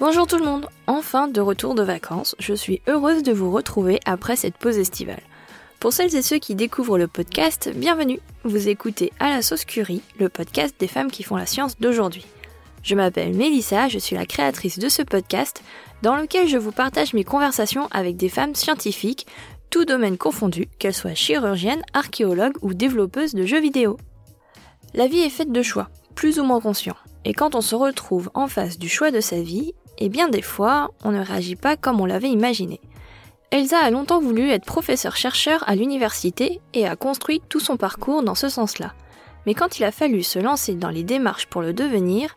Bonjour tout le monde, enfin de retour de vacances, je suis heureuse de vous retrouver après cette pause estivale. Pour celles et ceux qui découvrent le podcast, bienvenue. Vous écoutez À la sauce curie, le podcast des femmes qui font la science d'aujourd'hui. Je m'appelle Mélissa, je suis la créatrice de ce podcast dans lequel je vous partage mes conversations avec des femmes scientifiques, tout domaine confondu, qu'elles soient chirurgiennes, archéologues ou développeuses de jeux vidéo. La vie est faite de choix, plus ou moins conscients. Et quand on se retrouve en face du choix de sa vie, eh bien des fois, on ne réagit pas comme on l'avait imaginé. Elsa a longtemps voulu être professeur-chercheur à l'université et a construit tout son parcours dans ce sens-là. Mais quand il a fallu se lancer dans les démarches pour le devenir,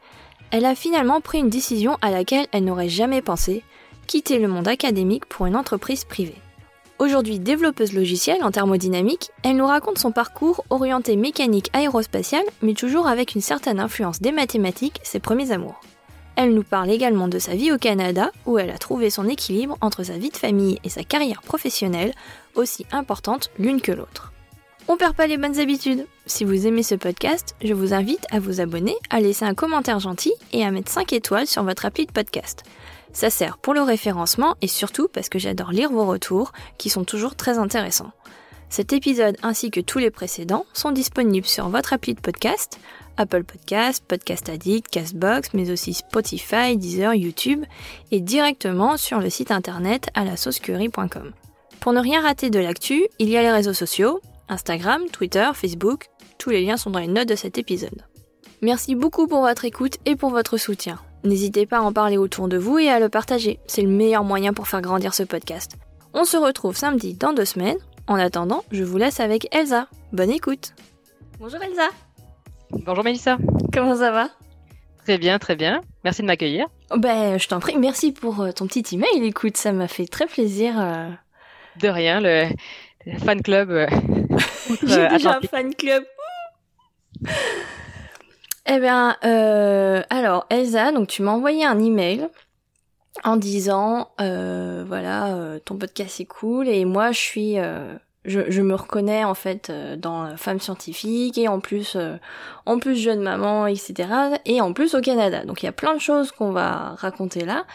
elle a finalement pris une décision à laquelle elle n'aurait jamais pensé, quitter le monde académique pour une entreprise privée. Aujourd'hui développeuse logicielle en thermodynamique, elle nous raconte son parcours orienté mécanique aérospatiale, mais toujours avec une certaine influence des mathématiques, ses premiers amours. Elle nous parle également de sa vie au Canada, où elle a trouvé son équilibre entre sa vie de famille et sa carrière professionnelle, aussi importante l'une que l'autre. On perd pas les bonnes habitudes. Si vous aimez ce podcast, je vous invite à vous abonner, à laisser un commentaire gentil et à mettre 5 étoiles sur votre appli de podcast. Ça sert pour le référencement et surtout parce que j'adore lire vos retours, qui sont toujours très intéressants. Cet épisode ainsi que tous les précédents sont disponibles sur votre appli de podcast, Apple Podcast, Podcast Addict, Castbox, mais aussi Spotify, Deezer, YouTube et directement sur le site internet à la saucecurie.com. Pour ne rien rater de l'actu, il y a les réseaux sociaux, Instagram, Twitter, Facebook, tous les liens sont dans les notes de cet épisode. Merci beaucoup pour votre écoute et pour votre soutien. N'hésitez pas à en parler autour de vous et à le partager, c'est le meilleur moyen pour faire grandir ce podcast. On se retrouve samedi dans deux semaines. En attendant, je vous laisse avec Elsa. Bonne écoute. Bonjour Elsa. Bonjour Mélissa. Comment ça va? Très bien, très bien. Merci de m'accueillir. Ben, je t'en prie. Merci pour euh, ton petit email. Écoute, ça m'a fait très plaisir. Euh. De rien, le, fan club. Euh, J'ai déjà un fan club. eh bien, alors Elsa, donc tu m'as envoyé un email en disant, voilà, ton podcast est cool et moi je suis je, me reconnais en fait euh, dans femme scientifique et en plus euh, en plus jeune maman etc et en plus au Canada. Donc il y a plein de choses qu'on va raconter là.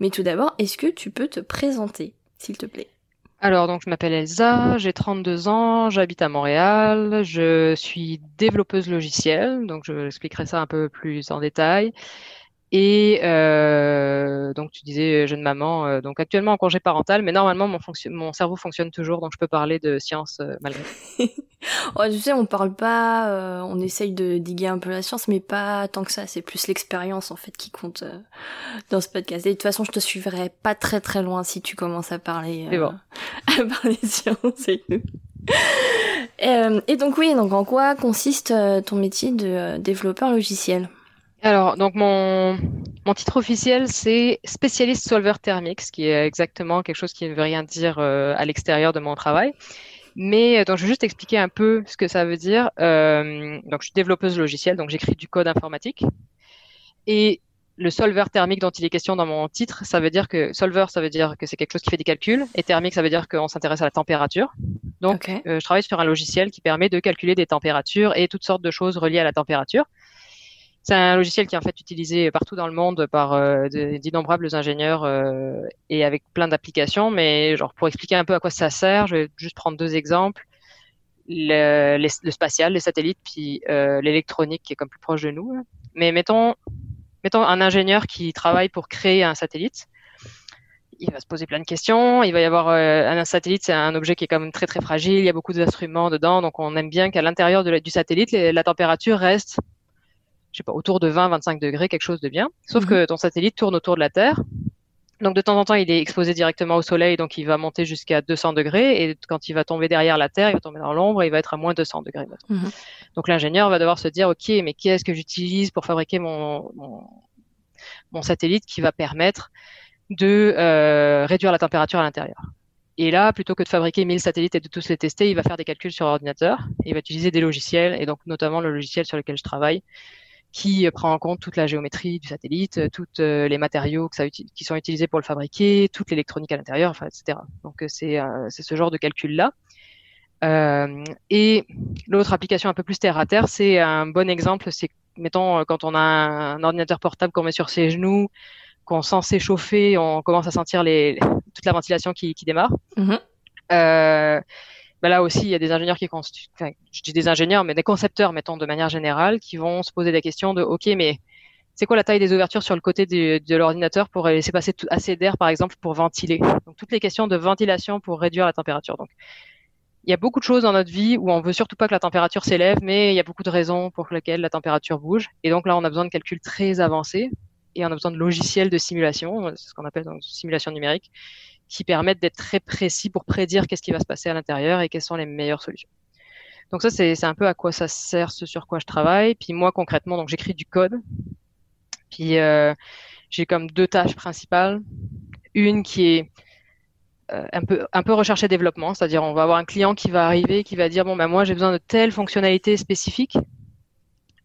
Mais tout d'abord est-ce que tu peux te présenter s'il te plaît? Alors donc je m'appelle Elsa j'ai 32 ans j'habite à Montréal je suis développeuse logicielle donc je expliquerai ça un peu plus en détail et euh, donc tu disais jeune maman, euh, donc actuellement en congé parental, mais normalement mon, mon cerveau fonctionne toujours, donc je peux parler de science euh, malgré. oh, tu sais, on parle pas, euh, on essaye de diguer un peu la science, mais pas tant que ça. C'est plus l'expérience en fait qui compte euh, dans ce podcast. Et de toute façon, je te suivrai pas très très loin si tu commences à parler, bon. à parler science et et donc oui, donc en quoi consiste ton métier de développeur logiciel? Alors, donc mon, mon titre officiel, c'est spécialiste solveur thermique, ce qui est exactement quelque chose qui ne veut rien dire euh, à l'extérieur de mon travail. Mais euh, donc, je vais juste expliquer un peu ce que ça veut dire. Euh, donc, je suis développeuse logicielle, donc j'écris du code informatique. Et le solveur thermique dont il est question dans mon titre, ça veut dire que solver, ça veut dire que c'est quelque chose qui fait des calculs, et thermique, ça veut dire qu'on s'intéresse à la température. Donc, je travaille sur un logiciel qui permet de calculer des températures et toutes sortes de choses reliées à la température. C'est un logiciel qui est en fait utilisé partout dans le monde par euh, d'innombrables ingénieurs euh, et avec plein d'applications. Mais genre pour expliquer un peu à quoi ça sert, je vais juste prendre deux exemples le, spatial, les satellites, puis euh, l'électronique qui est comme plus proche de nous. Mais mettons, mettons un ingénieur qui travaille pour créer un satellite. Il va se poser plein de questions. Il va y avoir un satellite, c'est un objet qui est quand même très très fragile. Il y a beaucoup d'instruments dedans, donc on aime bien qu'à l'intérieur du satellite, la température reste je sais pas, autour de 20-25 degrés, quelque chose de bien. Sauf mhm. que ton satellite tourne autour de la Terre. Donc de temps en temps, il est exposé directement au Soleil, donc il va monter jusqu'à 200 degrés. Et quand il va tomber derrière la Terre, il va tomber dans l'ombre, et il va être à moins 200 degrés. Mhm. Donc l'ingénieur va devoir se dire, ok, mais qu'est-ce que j'utilise pour fabriquer mon, mon, satellite qui va permettre de euh, réduire la température à l'intérieur? Et là, plutôt que de fabriquer 1000 satellites et de tous les tester, il va faire des calculs sur ordinateur. il va utiliser des logiciels, et donc notamment le logiciel sur lequel je travaille, qui prend en compte toute la géométrie du satellite, euh, tous euh, les matériaux que ça, qui sont utilisés pour le fabriquer, toute l'électronique à l'intérieur, enfin, etc. Donc euh, c'est ce genre de calcul là. Euh, et l'autre application un peu plus terre à terre, c'est un bon exemple, c'est mettons quand on a un, ordinateur portable qu'on met sur ses genoux, qu'on sent s'échauffer, on commence à sentir les, toute la ventilation qui, qui démarre. Mhm. Euh, ben là aussi, il y a des ingénieurs qui je dis des ingénieurs, mais des concepteurs, mettons, de manière générale, qui vont se poser des questions de, OK, mais c'est quoi la taille des ouvertures sur le côté de l'ordinateur pour laisser passer assez d'air, par exemple, pour ventiler? Donc, toutes les questions de ventilation pour réduire la température. Donc, il y a beaucoup de choses dans notre vie où on veut surtout pas que la température s'élève, mais il y a beaucoup de raisons pour lesquelles la température bouge. Et donc là, on a besoin de calculs très avancés et on a besoin de logiciels de simulation, c'est ce qu'on appelle donc simulation numérique, qui permettent d'être très précis pour prédire qu'est-ce qui va se passer à l'intérieur et quelles sont les meilleures solutions. Donc ça, c'est un peu à quoi ça sert, ce sur quoi je travaille. Puis moi, concrètement, donc j'écris du code. Puis euh, j'ai comme deux tâches principales. Une qui est euh, un peu recherche et développement, c'est-à-dire on va avoir un client qui va arriver, qui va dire bon ben moi j'ai besoin de telle fonctionnalité spécifique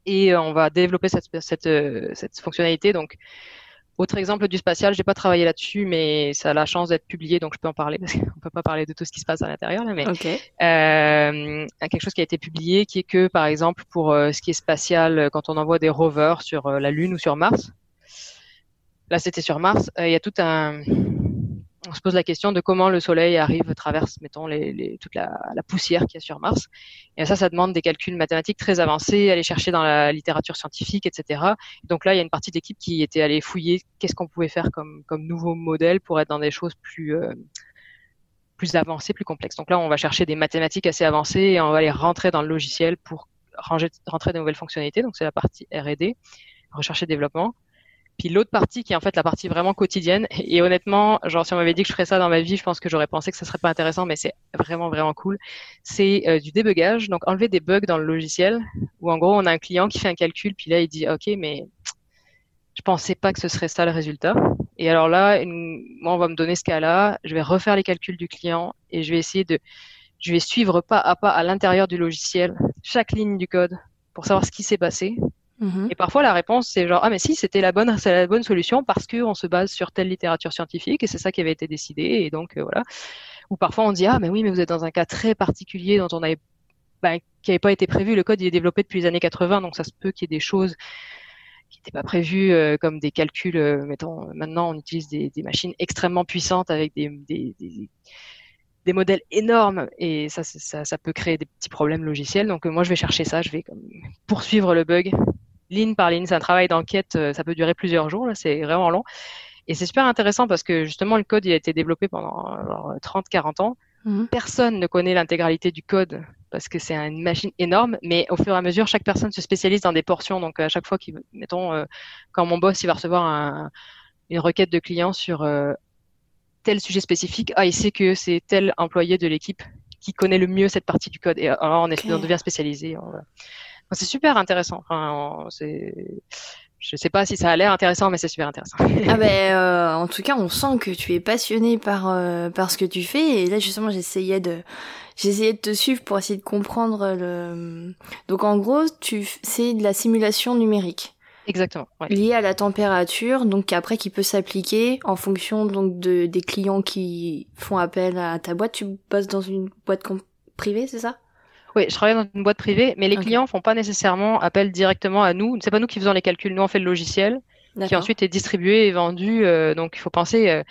et euh, on va développer cette cette fonctionnalité. Donc autre exemple du spatial, j'ai pas travaillé là-dessus, mais ça a la chance d'être publié, donc je peux en parler parce qu'on peut pas parler de tout ce qui se passe à l'intérieur là, mais euh, quelque chose qui a été publié, qui est que par exemple pour euh, ce qui est spatial, quand on envoie des rovers sur euh, la Lune ou sur Mars, là c'était sur Mars, euh, il y a tout un on se pose la question de comment le Soleil arrive, traverse, mettons, les, les, toute la, la poussière qu'il y a sur Mars. Et ça, ça demande des calculs mathématiques très avancés, aller chercher dans la littérature scientifique, etc. Donc là, il y a une partie de l'équipe qui était allée fouiller qu'est-ce qu'on pouvait faire comme, comme nouveau modèle pour être dans des choses plus, euh, plus avancées, plus complexes. Donc là, on va chercher des mathématiques assez avancées et on va les rentrer dans le logiciel pour ranger, rentrer de nouvelles fonctionnalités. Donc c'est la partie R&D, recherche et développement. Puis l'autre partie qui est en fait la partie vraiment quotidienne. Et honnêtement, genre si on m'avait dit que je ferais ça dans ma vie, je pense que j'aurais pensé que ça serait pas intéressant, mais c'est vraiment vraiment cool. C'est euh, du débugage, donc enlever des bugs dans le logiciel. Où en gros on a un client qui fait un calcul, puis là il dit ok mais je pensais pas que ce serait ça le résultat. Et alors là, moi on va me donner ce cas-là, je vais refaire les calculs du client et je vais essayer de, je vais suivre pas à pas à l'intérieur du logiciel chaque ligne du code pour savoir ce qui s'est passé Mhm. et parfois la réponse c'est genre ah mais si c'était la bonne c'est la bonne solution parce que on se base sur telle littérature scientifique et c'est ça qui avait été décidé et donc euh, voilà. Ou parfois on dit ah mais oui mais vous êtes dans un cas très particulier dont on avait bah, qui n'avait pas été prévu. Le code il est développé depuis les années 80 donc ça se peut qu'il y ait des choses qui n'étaient pas prévues euh, comme des calculs. euh, mettons maintenant on utilise des, machines extrêmement puissantes avec des, des, modèles énormes et ça, ça, peut créer des petits problèmes logiciels. Donc moi, je vais chercher ça, je vais comme, poursuivre le bug ligne par ligne. C'est un travail d'enquête, euh, ça peut durer plusieurs jours, c'est vraiment long. Et c'est super intéressant parce que justement, le code il a été développé pendant 30-40 ans. Mhm. Personne ne connaît l'intégralité du code parce que c'est une machine énorme, mais au fur et à mesure, chaque personne se spécialise dans des portions. Donc à chaque fois qu'il, mettons, euh, quand mon boss il va recevoir un, une requête de client sur euh, tel sujet spécifique, ah, il sait que c'est tel employé de l'équipe qui connaît le mieux cette partie du code. Et alors, on, est, Ok. on devient spécialisé. on c'est super intéressant. Enfin, c'est... Je sais pas si ça a l'air intéressant, mais c'est super intéressant. Ah ben, euh, en tout cas, on sent que tu es passionné par euh, par ce que tu fais. Et là, justement, j'essayais de j'essayais de te suivre pour essayer de comprendre le. Donc, en gros, tu c'est de la simulation numérique Exactement. ouais. liée à la température, donc après qui peut s'appliquer en fonction donc de des clients qui font appel à ta boîte. Tu bosses dans une boîte privée, c'est ça? Oui, je travaille dans une boîte privée, mais les clients font pas nécessairement appel directement à nous. C'est pas nous qui faisons les calculs. Nous, on fait le logiciel qui ensuite est distribué et vendu. euh, donc, il faut penser, euh,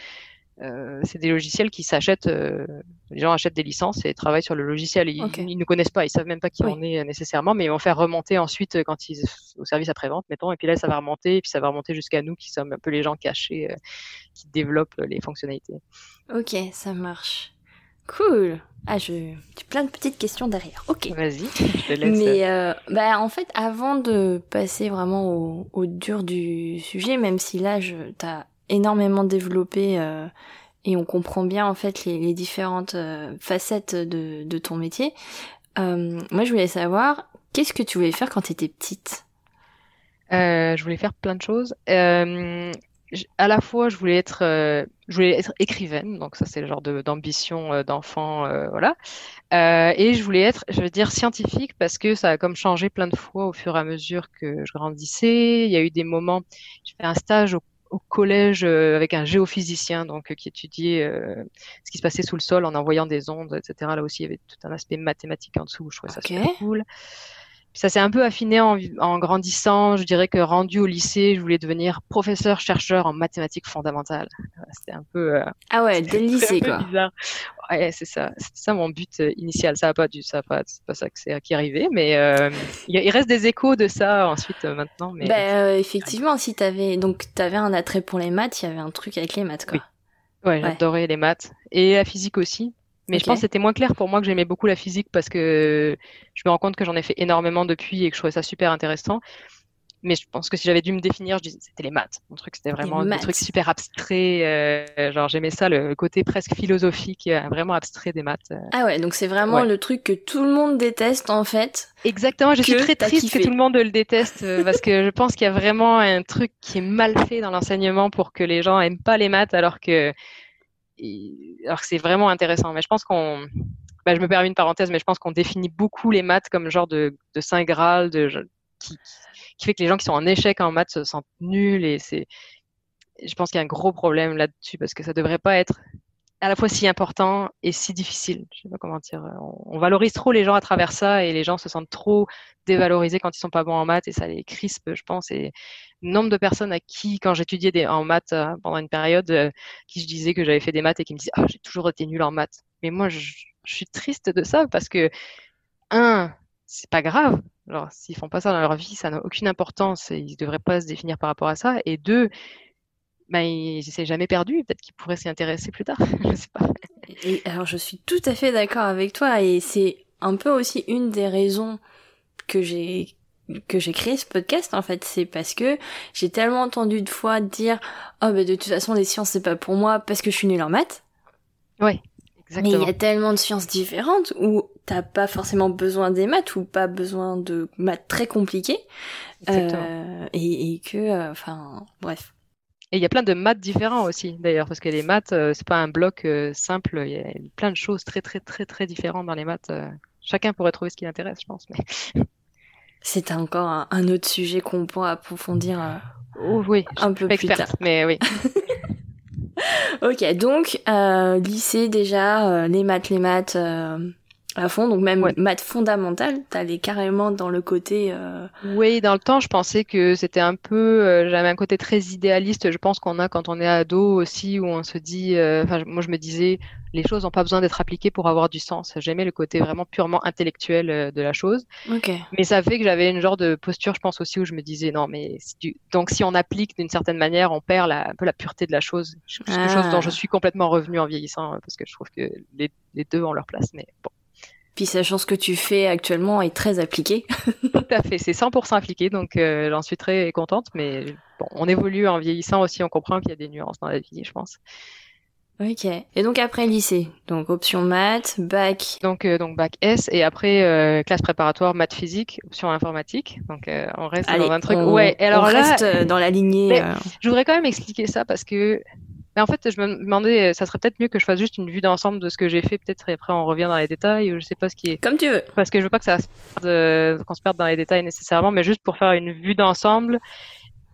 euh, c'est des logiciels qui s'achètent. les gens achètent des licences et travaillent sur le logiciel. Ils, ne connaissent pas, ils savent même pas qui Oui. on est nécessairement, mais ils vont faire remonter ensuite quand ils au service après-vente, mettons. Et puis là, ça va remonter, et puis ça va remonter jusqu'à nous qui sommes un peu les gens cachés qui développent les fonctionnalités. Ok, ça marche. Cool. Ah, je j'ai plein de petites questions derrière. Ok. Vas-y, je te laisse. Mais euh, bah en fait, avant de passer vraiment au, au dur du sujet, même si là, je t'as énormément développé euh, et on comprend bien en fait les, les différentes euh, facettes de, de ton métier. euh, moi, je voulais savoir qu'est-ce que tu voulais faire quand t'étais petite? Euh, je voulais faire plein de choses. À la fois, je voulais être, euh, je voulais être écrivaine, donc ça c'est le genre de- d'ambition euh, d'enfant, euh, voilà. Euh, et je voulais être, je veux dire, scientifique parce que ça a comme changé plein de fois au fur et à mesure que je grandissais. Il y a eu des moments, j'ai fait un stage au, au collège euh, avec un géophysicien, donc euh, qui étudiait euh, ce qui se passait sous le sol en envoyant des ondes, etc. Là aussi, il y avait tout un aspect mathématique en dessous. Je trouvais ça super cool. Ça s'est un peu affiné en, en, grandissant. Je dirais que rendu au lycée, je voulais devenir professeur chercheur en mathématiques fondamentales. C'était un peu ah ouais dès le lycée quoi. Bizarre. Ouais, c'est ça, c'était ça mon but initial. Ça a pas dû, ça a pas, c'est pas ça que c'est qui est arrivé, mais il, reste des échos de ça ensuite maintenant. Mais ben, effectivement, si t'avais donc t'avais un attrait pour les maths, il y avait un truc avec les maths quoi. Oui. Ouais, j'adorais les maths et la physique aussi. Mais je pense que c'était moins clair pour moi que j'aimais beaucoup la physique parce que je me rends compte que j'en ai fait énormément depuis et que je trouvais ça super intéressant. Mais je pense que si j'avais dû me définir, je disais c'était les maths. Mon truc, c'était vraiment des trucs super abstraits. Euh, genre, j'aimais ça, le côté presque philosophique, euh, vraiment abstrait des maths. Euh. Ah ouais, donc c'est vraiment le truc que tout le monde déteste en fait. Exactement, je suis très triste que tout le monde le déteste parce que je pense qu'il y a vraiment un truc qui est mal fait dans l'enseignement pour que les gens aiment pas les maths alors que alors que c'est vraiment intéressant. Mais je pense qu'on, bah, je me permets une parenthèse, mais je pense qu'on définit beaucoup les maths comme genre de, de saint graal, de qui, qui fait que les gens qui sont en échec en maths se sentent nuls et c'est, je pense qu'il y a un gros problème là-dessus parce que ça devrait pas être à la fois si important et si difficile. Je sais pas comment dire. On, valorise trop les gens à travers ça et les gens se sentent trop dévalorisés quand ils sont pas bons en maths et ça les crispe, je pense. Et nombre de personnes à qui, quand j'étudiais en maths euh, pendant une période, euh, qui je disais que j'avais fait des maths et qui me disaient ah j'ai toujours été nul en maths. Mais moi je, je, suis triste de ça parce que un c'est pas grave. Alors s'ils font pas ça dans leur vie, ça n'a aucune importance et ils devraient pas se définir par rapport à ça. Et deux ben, il s'est jamais perdu. Peut-être qu'il pourrait s'y intéresser plus tard. je sais pas. Et alors, je suis tout à fait d'accord avec toi et c'est un peu aussi une des raisons que j'ai que j'ai créé ce podcast en fait c'est parce que j'ai tellement entendu de fois dire oh ben de toute façon les sciences c'est pas pour moi parce que je suis nulle en maths oui exactement mais il y a tellement de sciences différentes où t'as pas forcément besoin des maths ou pas besoin de maths très compliquées euh, et, et, que euh, enfin bref et il y a plein de maths différents aussi, d'ailleurs, parce que les maths, euh, c'est pas un bloc euh, simple. Il y a plein de choses très, très, très, très différentes dans les maths. Euh. chacun pourrait trouver ce qui l'intéresse, je pense. Mais... C'est encore un, autre sujet qu'on pourra approfondir oh, oui, un peu plus tard. Mais oui. ok, donc lycée déjà, les maths, les maths à fond, donc même maths fondamentales, t'allais carrément dans le côté. Euh... Oui, dans le temps, je pensais que c'était un peu, euh, j'avais un côté très idéaliste. Je pense qu'on a quand on est ado aussi, où on se dit, euh, enfin, moi je me disais, les choses n'ont pas besoin d'être appliquées pour avoir du sens. J'aimais le côté vraiment purement intellectuel euh, de la chose. Okay. Mais ça fait que j'avais une genre de posture, je pense aussi, où je me disais, non, mais si donc si on applique d'une certaine manière, on perd la, un peu la pureté de la chose. Quelque chose dont je ah. suis complètement revenu en vieillissant, parce que je trouve que les, les deux ont leur place. Mais bon. Puis sachant ce que tu fais actuellement est très appliqué. Tout à fait, c'est 100% appliqué, donc euh, j'en suis très contente. Mais bon, on évolue en vieillissant aussi, on comprend qu'il y a des nuances dans la vie, je pense. Ok. Et donc après lycée, donc option maths, bac. Donc euh, donc bac S et après euh, classe préparatoire maths physique, option informatique. Donc on reste dans un truc. ouais. alors on reste dans la lignée. Je voudrais quand même expliquer ça parce que mais en fait, je me demandais, ça serait peut-être mieux que je fasse juste une vue d'ensemble de ce que j'ai fait, peut-être, et après on revient dans les détails, ou je sais pas ce qui est. Comme tu veux. Parce que je veux pas que ça se qu'on se perde dans les détails nécessairement, mais juste pour faire une vue d'ensemble.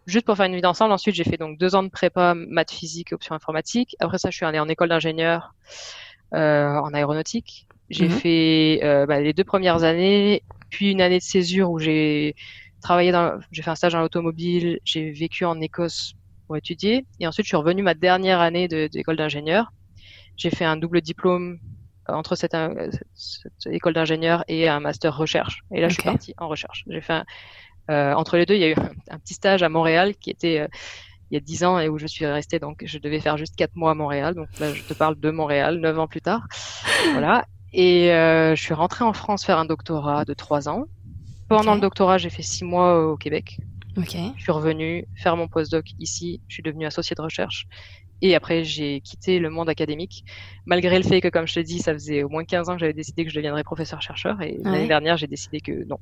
Juste pour faire une vue d'ensemble. Ensuite, j'ai fait donc deux ans de prépa, maths physique, option informatique. Après ça, je suis allée en école d'ingénieur euh, en aéronautique. J'ai mhm. fait euh, bah, les deux premières années, puis une année de césure où j'ai travaillé dans, j'ai fait un stage dans l'automobile, j'ai vécu en Écosse étudier. Et ensuite, je suis revenue ma dernière année d'école d'ingénieur. J'ai fait un double diplôme euh, entre cette, euh, cette école d'ingénieur et un master recherche. Et là, je suis partie en recherche. J'ai fait euh, entre les deux, il y a eu un, petit stage à Montréal qui était euh, il y a dix ans et où je suis restée. Donc, je devais faire juste quatre mois à Montréal. Donc là, je te parle de Montréal, neuf ans plus tard. voilà. Et je suis rentrée en France faire un doctorat de trois ans. Pendant le doctorat, j'ai fait six mois au Québec. Okay. Je suis revenue faire mon postdoc ici. Je suis devenue associée de recherche. Et après, j'ai quitté le monde académique, malgré le fait que, comme je te dis, ça faisait au moins 15 ans que j'avais décidé que je deviendrais professeur-chercheur. Et l'année dernière, j'ai décidé que non.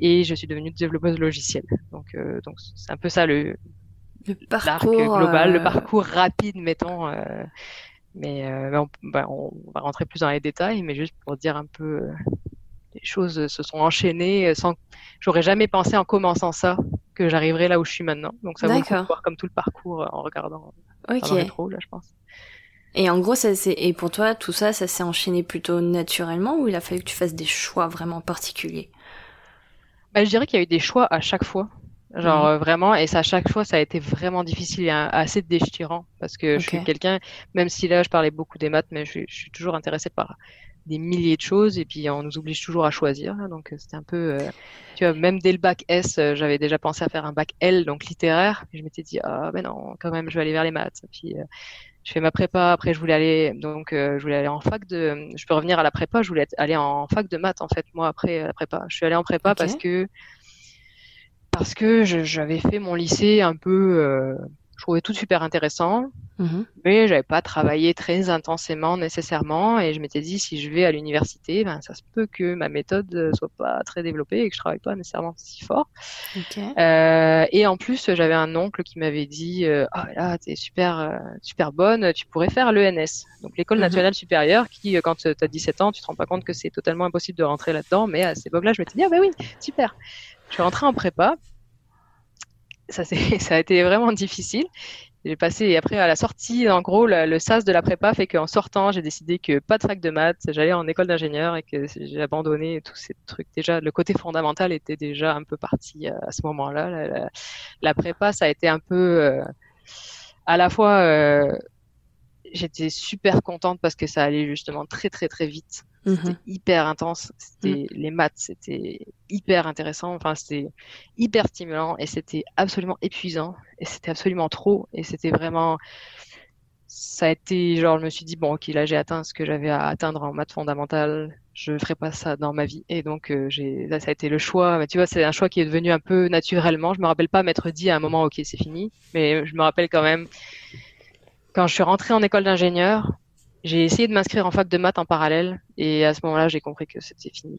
Et je suis devenue développeuse logicielle. Donc, euh, donc c'est un peu ça le, le parcours global, le euh, parcours rapide, mettons. Euh, mais, on, bah, on, va rentrer plus dans les détails, mais juste pour dire un peu les choses se sont enchaînées sans j'aurais jamais pensé en commençant ça que j'arriverais là où je suis maintenant donc ça vaut voir comme tout le parcours euh, en regardant okay. dans le rétro là je pense et en gros ça c'est et pour toi tout ça ça s'est enchaîné plutôt naturellement ou il a fallu que tu fasses des choix vraiment particuliers? Bah, Je dirais qu'il y a eu des choix à chaque fois. Genre mhm. vraiment, et ça, à chaque fois, ça a été vraiment difficile et assez déchirant parce que je suis quelqu'un, même si là je parlais beaucoup des maths, mais je, je suis toujours intéressée par des milliers de choses et puis on nous oblige toujours à choisir. Hein, donc c'était un peu, euh, tu vois, même dès le bac S, euh, j'avais déjà pensé à faire un bac L, donc littéraire. je m'étais dit ah ben non, quand même, je vais aller vers les maths. Et puis euh, je fais ma prépa. Après, je voulais aller, donc je voulais aller en fac de. Je peux revenir à la prépa. Je voulais aller en fac de maths en fait. Moi après la prépa, je suis allée en prépa parce que parce que j'avais fait mon lycée un peu je trouvais tout super intéressant, mmh. mais j'avais pas travaillé très intensément nécessairement. Et je m'étais dit, si je vais à l'université, ben, ça se peut que ma méthode soit pas très développée et que je travaille pas nécessairement si fort. Euh, et en plus, j'avais un oncle qui m'avait dit, euh, ah oh, là, t'es super, euh, super bonne, tu pourrais faire l'ENS, donc l'école mmh. nationale supérieure, qui, quand tu as 17 ans, tu te rends pas compte que c'est totalement impossible de rentrer là-dedans. Mais à cette époque-là, je m'étais dit, ah ben oui, super. Je suis rentrée en prépa ça, ça a été vraiment difficile. J'ai passé, après, à la sortie, en gros, le, sas de la prépa fait qu'en sortant, j'ai décidé que pas de fac de maths, j'allais en école d'ingénieur et que j'ai abandonné tous ces trucs. Déjà, le côté fondamental était déjà un peu parti à, ce moment-là. La, prépa, ça a été un peu, euh, à la fois, euh, j'étais super contente parce que ça allait justement très, très, très vite. C'était mhm. hyper intense. C'était mhm. les maths, c'était hyper intéressant. Enfin, c'était hyper stimulant et c'était absolument épuisant et c'était absolument trop et c'était vraiment. Ça a été genre, je me suis dit bon, ok, là j'ai atteint ce que j'avais à atteindre en maths fondamentales. Je ferai pas ça dans ma vie et donc euh, j'ai là ça a été le choix. Mais tu vois, c'est un choix qui est devenu un peu naturellement. Je me rappelle pas m'être dit à un moment ok c'est fini, mais je me rappelle quand même quand je suis rentrée en école d'ingénieur j'ai essayé de m'inscrire en fac de maths en parallèle et à ce moment-là, j'ai compris que c'était fini.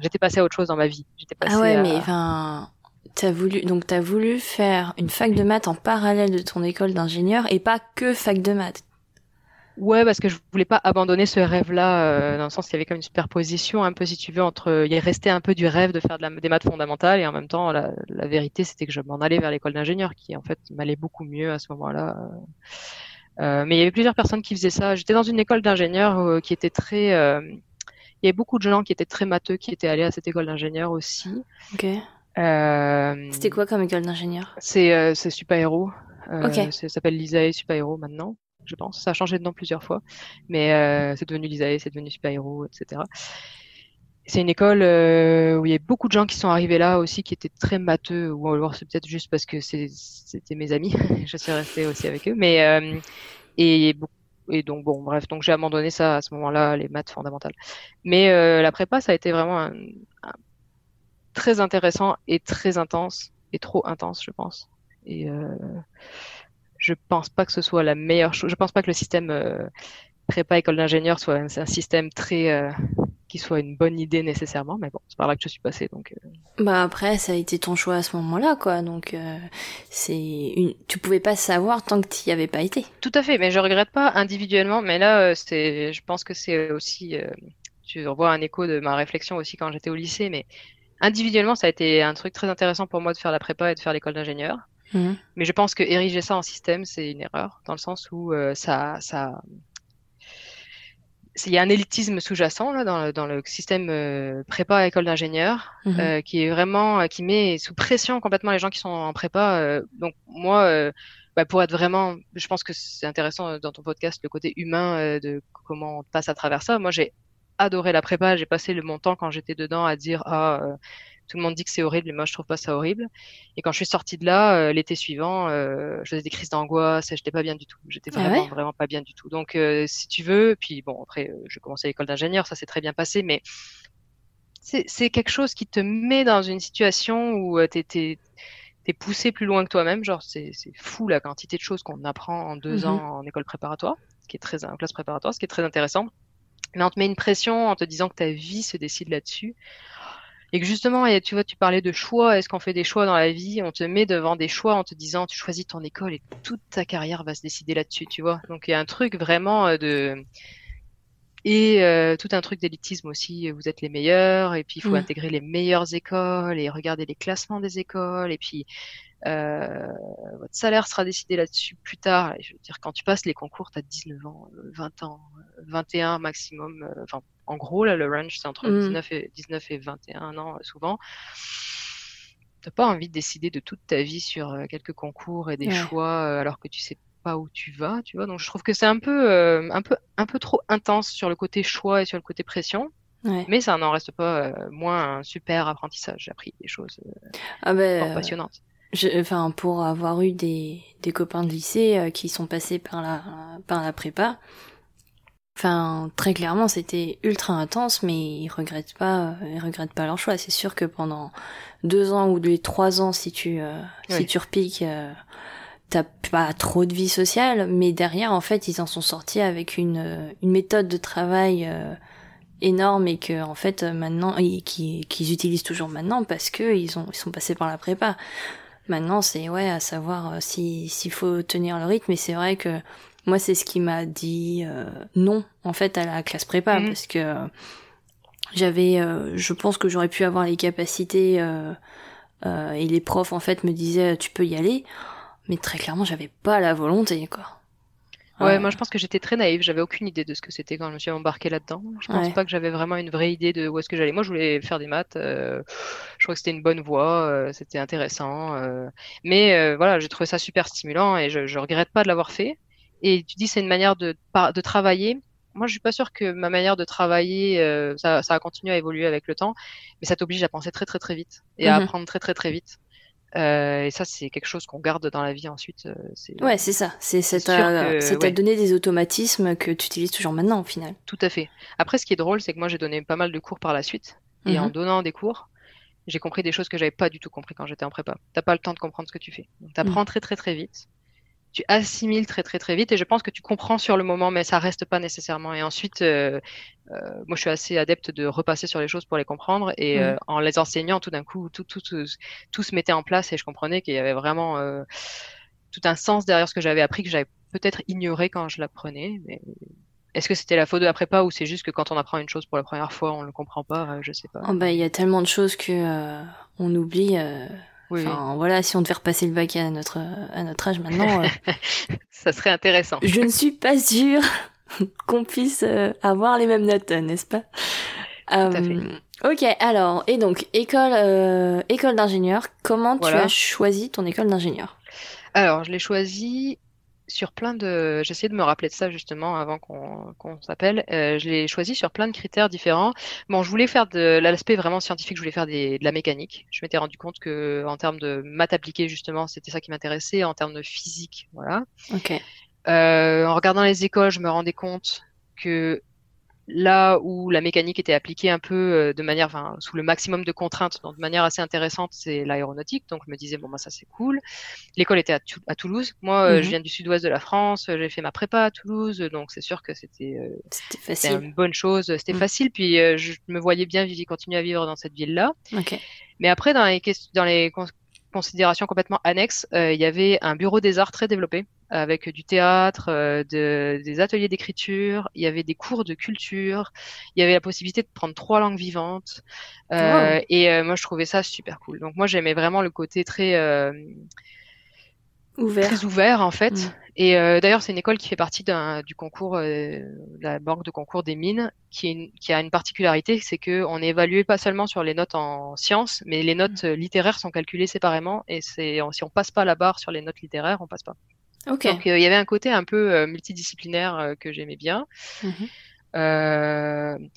J'étais passée à autre chose dans ma vie. ah ouais, mais enfin, t'as voulu donc t'as voulu faire une fac de maths en parallèle de ton école d'ingénieur et pas que fac de maths. Ouais, parce que je voulais pas abandonner ce rêve-là, euh, dans le sens qu'il y avait comme une superposition, un peu si tu veux, entre il restait un peu du rêve de faire de la, des maths fondamentales et en même temps la, la vérité c'était que je m'en allais vers l'école d'ingénieur qui en fait m'allait beaucoup mieux à ce moment-là. Euh, mais il y avait plusieurs personnes qui faisaient ça. J'étais dans une école d'ingénieurs euh, qui était très. Euh, il y avait beaucoup de gens qui étaient très matheux qui étaient allés à cette école d'ingénieurs aussi. Ok. C'était quoi comme école d'ingénieur? C'est c'est Super Héros. Ça s'appelle l'ISAE Super Héros maintenant, je pense. Ça a changé de nom plusieurs fois, mais c'est devenu l'ISAE, c'est devenu Super Héros, etc. C'est une école euh, où il y a beaucoup de gens qui sont arrivés là aussi, qui étaient très matheux, ou alors c'est peut-être juste parce que c'était mes amis, je suis restée aussi avec eux. Mais euh, et, donc bon, bref, donc j'ai abandonné ça à ce moment-là, les maths fondamentales. Mais euh, la prépa, ça a été vraiment très intéressant et très intense et trop intense, je pense. Et euh, je pense pas que ce soit la meilleure chose. Je pense pas que le système euh, prépa école d'ingénieur soit un, un, système très euh, qui soit une bonne idée nécessairement, mais bon, c'est par là que je suis passée, donc. Euh. Bah après, ça a été ton choix à ce moment-là, quoi. Donc c'est une, tu pouvais pas savoir tant que tu y avais pas été. Tout à fait, mais je regrette pas individuellement, mais là, c'est, je pense que c'est aussi, tu revois un écho de ma réflexion aussi quand j'étais au lycée, mais individuellement, ça a été un truc très intéressant pour moi de faire la prépa et de faire l'école d'ingénieur. Mmh. Mais je pense que ériger ça en système, c'est une erreur, dans le sens où ça, ça, il y a un élitisme sous-jacent là dans le, dans le système euh, prépa à école d'ingénieur mhm. euh, qui est vraiment euh, qui met sous pression complètement les gens qui sont en prépa. Euh, donc moi, bah, pour être vraiment, je pense que c'est intéressant dans ton podcast le côté humain de comment on passe à travers ça. Moi, j'ai adoré la prépa. J'ai passé le mon temps quand j'étais dedans à dire ah tout le monde dit que c'est horrible, mais moi je trouve pas ça horrible. Et quand je suis sortie de là, euh, l'été suivant, euh, je faisais des crises d'angoisse, j'étais pas bien du tout. J'étais ah vraiment, vraiment pas bien du tout. Donc, euh, si tu veux, puis bon, après, je commençais à l'école d'ingénieur, ça s'est très bien passé, mais c'est quelque chose qui te met dans une situation où tu es, es, poussé plus loin que toi-même. Genre, c'est fou la quantité de choses qu'on apprend en deux mm-hmm. ans en école préparatoire, ce qui est très en classe préparatoire, ce qui est très intéressant. Mais on te met une pression en te disant que ta vie se décide là-dessus et que justement, tu vois, tu parlais de choix. Est-ce qu'on fait des choix dans la vie? On te met devant des choix en te disant, tu choisis ton école et toute ta carrière va se décider là-dessus, tu vois? Donc il y a un truc vraiment euh, de et euh, tout un truc d'élitisme aussi. Vous êtes les meilleurs, et puis il faut mm. intégrer les meilleures écoles et regarder les classements des écoles, et puis euh, votre salaire sera décidé là-dessus plus tard. je veux dire, quand tu passes les concours, tu as 19 ans, 20 ans, 21 maximum. Enfin, en gros, là, le range, c'est entre 19, mm. et, 19 et 21 ans souvent t'as pas envie de décider de toute ta vie sur quelques concours et des choix alors que tu sais où tu vas, tu vois. Donc je trouve que c'est un peu, euh, un peu, un peu trop intense sur le côté choix et sur le côté pression. Mais ça n'en reste pas euh, moins un super apprentissage. J'ai appris des choses euh, ah ben, passionnantes. enfin, pour avoir eu des, des copains de lycée qui sont passés par la, par la prépa, Enfin, très clairement, c'était ultra intense, mais ils regrettent pas, ils regrettent pas leur choix. C'est sûr que pendant deux ans ou les trois ans, si tu, si tu repiques, t'as pas trop de vie sociale, mais derrière, en fait, ils en sont sortis avec une, une méthode de travail euh, énorme et que, en fait, maintenant, qu'ils utilisent toujours maintenant parce que ils ont, ils sont passés par la prépa. Maintenant, c'est ouais, à savoir euh, si s'il faut tenir le rythme. Et c'est vrai que moi, c'est ce qui m'a dit euh, non, en fait, à la classe prépa, mhm. parce que j'avais, je pense que j'aurais pu avoir les capacités et les profs, en fait, me disaient tu peux y aller mais très clairement, j'avais pas la volonté, quoi. Ouais, moi je pense que j'étais très naïve, j'avais aucune idée de ce que c'était quand je me suis embarquée là-dedans. Je pense pas que j'avais vraiment une vraie idée de où est-ce que j'allais. Moi je voulais faire des maths, euh, je crois que c'était une bonne voie, euh, c'était intéressant. Euh, mais voilà, j'ai trouvé ça super stimulant et je, je regrette pas de l'avoir fait. Et tu dis c'est une manière de, de travailler. Moi je suis pas sûre que ma manière de travailler, ça, ça a continué à évoluer avec le temps, mais ça t'oblige à penser très très très vite et à mhm. apprendre très très très vite. Euh, et ça, c'est quelque chose qu'on garde dans la vie ensuite. Euh, ouais, c'est ça. C'est c'est à donner des automatismes que tu utilises toujours maintenant, au final. Tout à fait. Après, ce qui est drôle, c'est que moi, j'ai donné pas mal de cours par la suite. Et en mhm. donnant des cours, j'ai compris des choses que j'avais pas du tout compris quand j'étais en prépa. T'as pas le temps de comprendre ce que tu fais. Tu apprends mhm. très très très vite tu assimiles très très très vite et je pense que tu comprends sur le moment mais ça reste pas nécessairement. Et ensuite euh, euh, moi je suis assez adepte de repasser sur les choses pour les comprendre et euh, en les enseignant tout d'un coup tout, tout, tout, tout, se mettait en place et je comprenais qu'il y avait vraiment tout un sens derrière ce que j'avais appris que j'avais peut-être ignoré quand je l'apprenais. Mais est-ce que c'était la faute de la prépa ou c'est juste que quand on apprend une chose pour la première fois on le comprend pas? Je sais pas. Oh bah il y a tellement de choses que on oublie Enfin, voilà, si on devait repasser le bac à notre, à notre âge maintenant. Euh, ça serait intéressant. Je ne suis pas sûre qu'on puisse euh, avoir les mêmes notes, n'est-ce pas? Euh, Ok, alors, et donc, école, école d'ingénieur, comment tu as choisi ton école d'ingénieur? Alors, je l'ai choisi sur plein de. J'essaie de me rappeler de ça justement avant qu'on s'appelle. Euh, je l'ai choisi sur plein de critères différents. Bon, je voulais faire de l'aspect vraiment scientifique, je voulais faire des, de la mécanique. Je m'étais rendu compte que en termes de maths appliquées justement, c'était ça qui m'intéressait. En termes de physique, voilà. Ok. Euh, en regardant les écoles, je me rendais compte que Là où la mécanique était appliquée un peu euh, de manière, enfin, sous le maximum de contraintes, donc de manière assez intéressante, c'est l'aéronautique. Donc je me disais bon bah ça c'est cool. L'école était à, Toulouse. Moi, euh, je mhm. viens du sud-ouest de la France. J'ai fait ma prépa à Toulouse, donc c'est sûr que c'était euh, une bonne chose. C'était mhm. facile. Puis je me voyais bien vivre, continuer à vivre dans cette ville-là. Mais après dans les dans les considérations complètement annexes, il y avait un bureau des arts très développé avec du théâtre, euh, de, des ateliers d'écriture, il y avait des cours de culture, il y avait la possibilité de prendre trois langues vivantes. Euh, Et euh, moi, je trouvais ça super cool. Donc moi, j'aimais vraiment le côté très euh, ouvert. très ouvert en fait. Mm. Et d'ailleurs, c'est une école qui fait partie du concours, de la banque de concours des mines, qui, qui a une particularité, c'est que on est évalué pas seulement sur les notes en sciences, mais les notes mm. littéraires sont calculées séparément. Et c'est si on passe pas la barre sur les notes littéraires, on passe pas. Donc euh, il y avait un côté un peu euh, multidisciplinaire euh, que j'aimais bien. Mhm.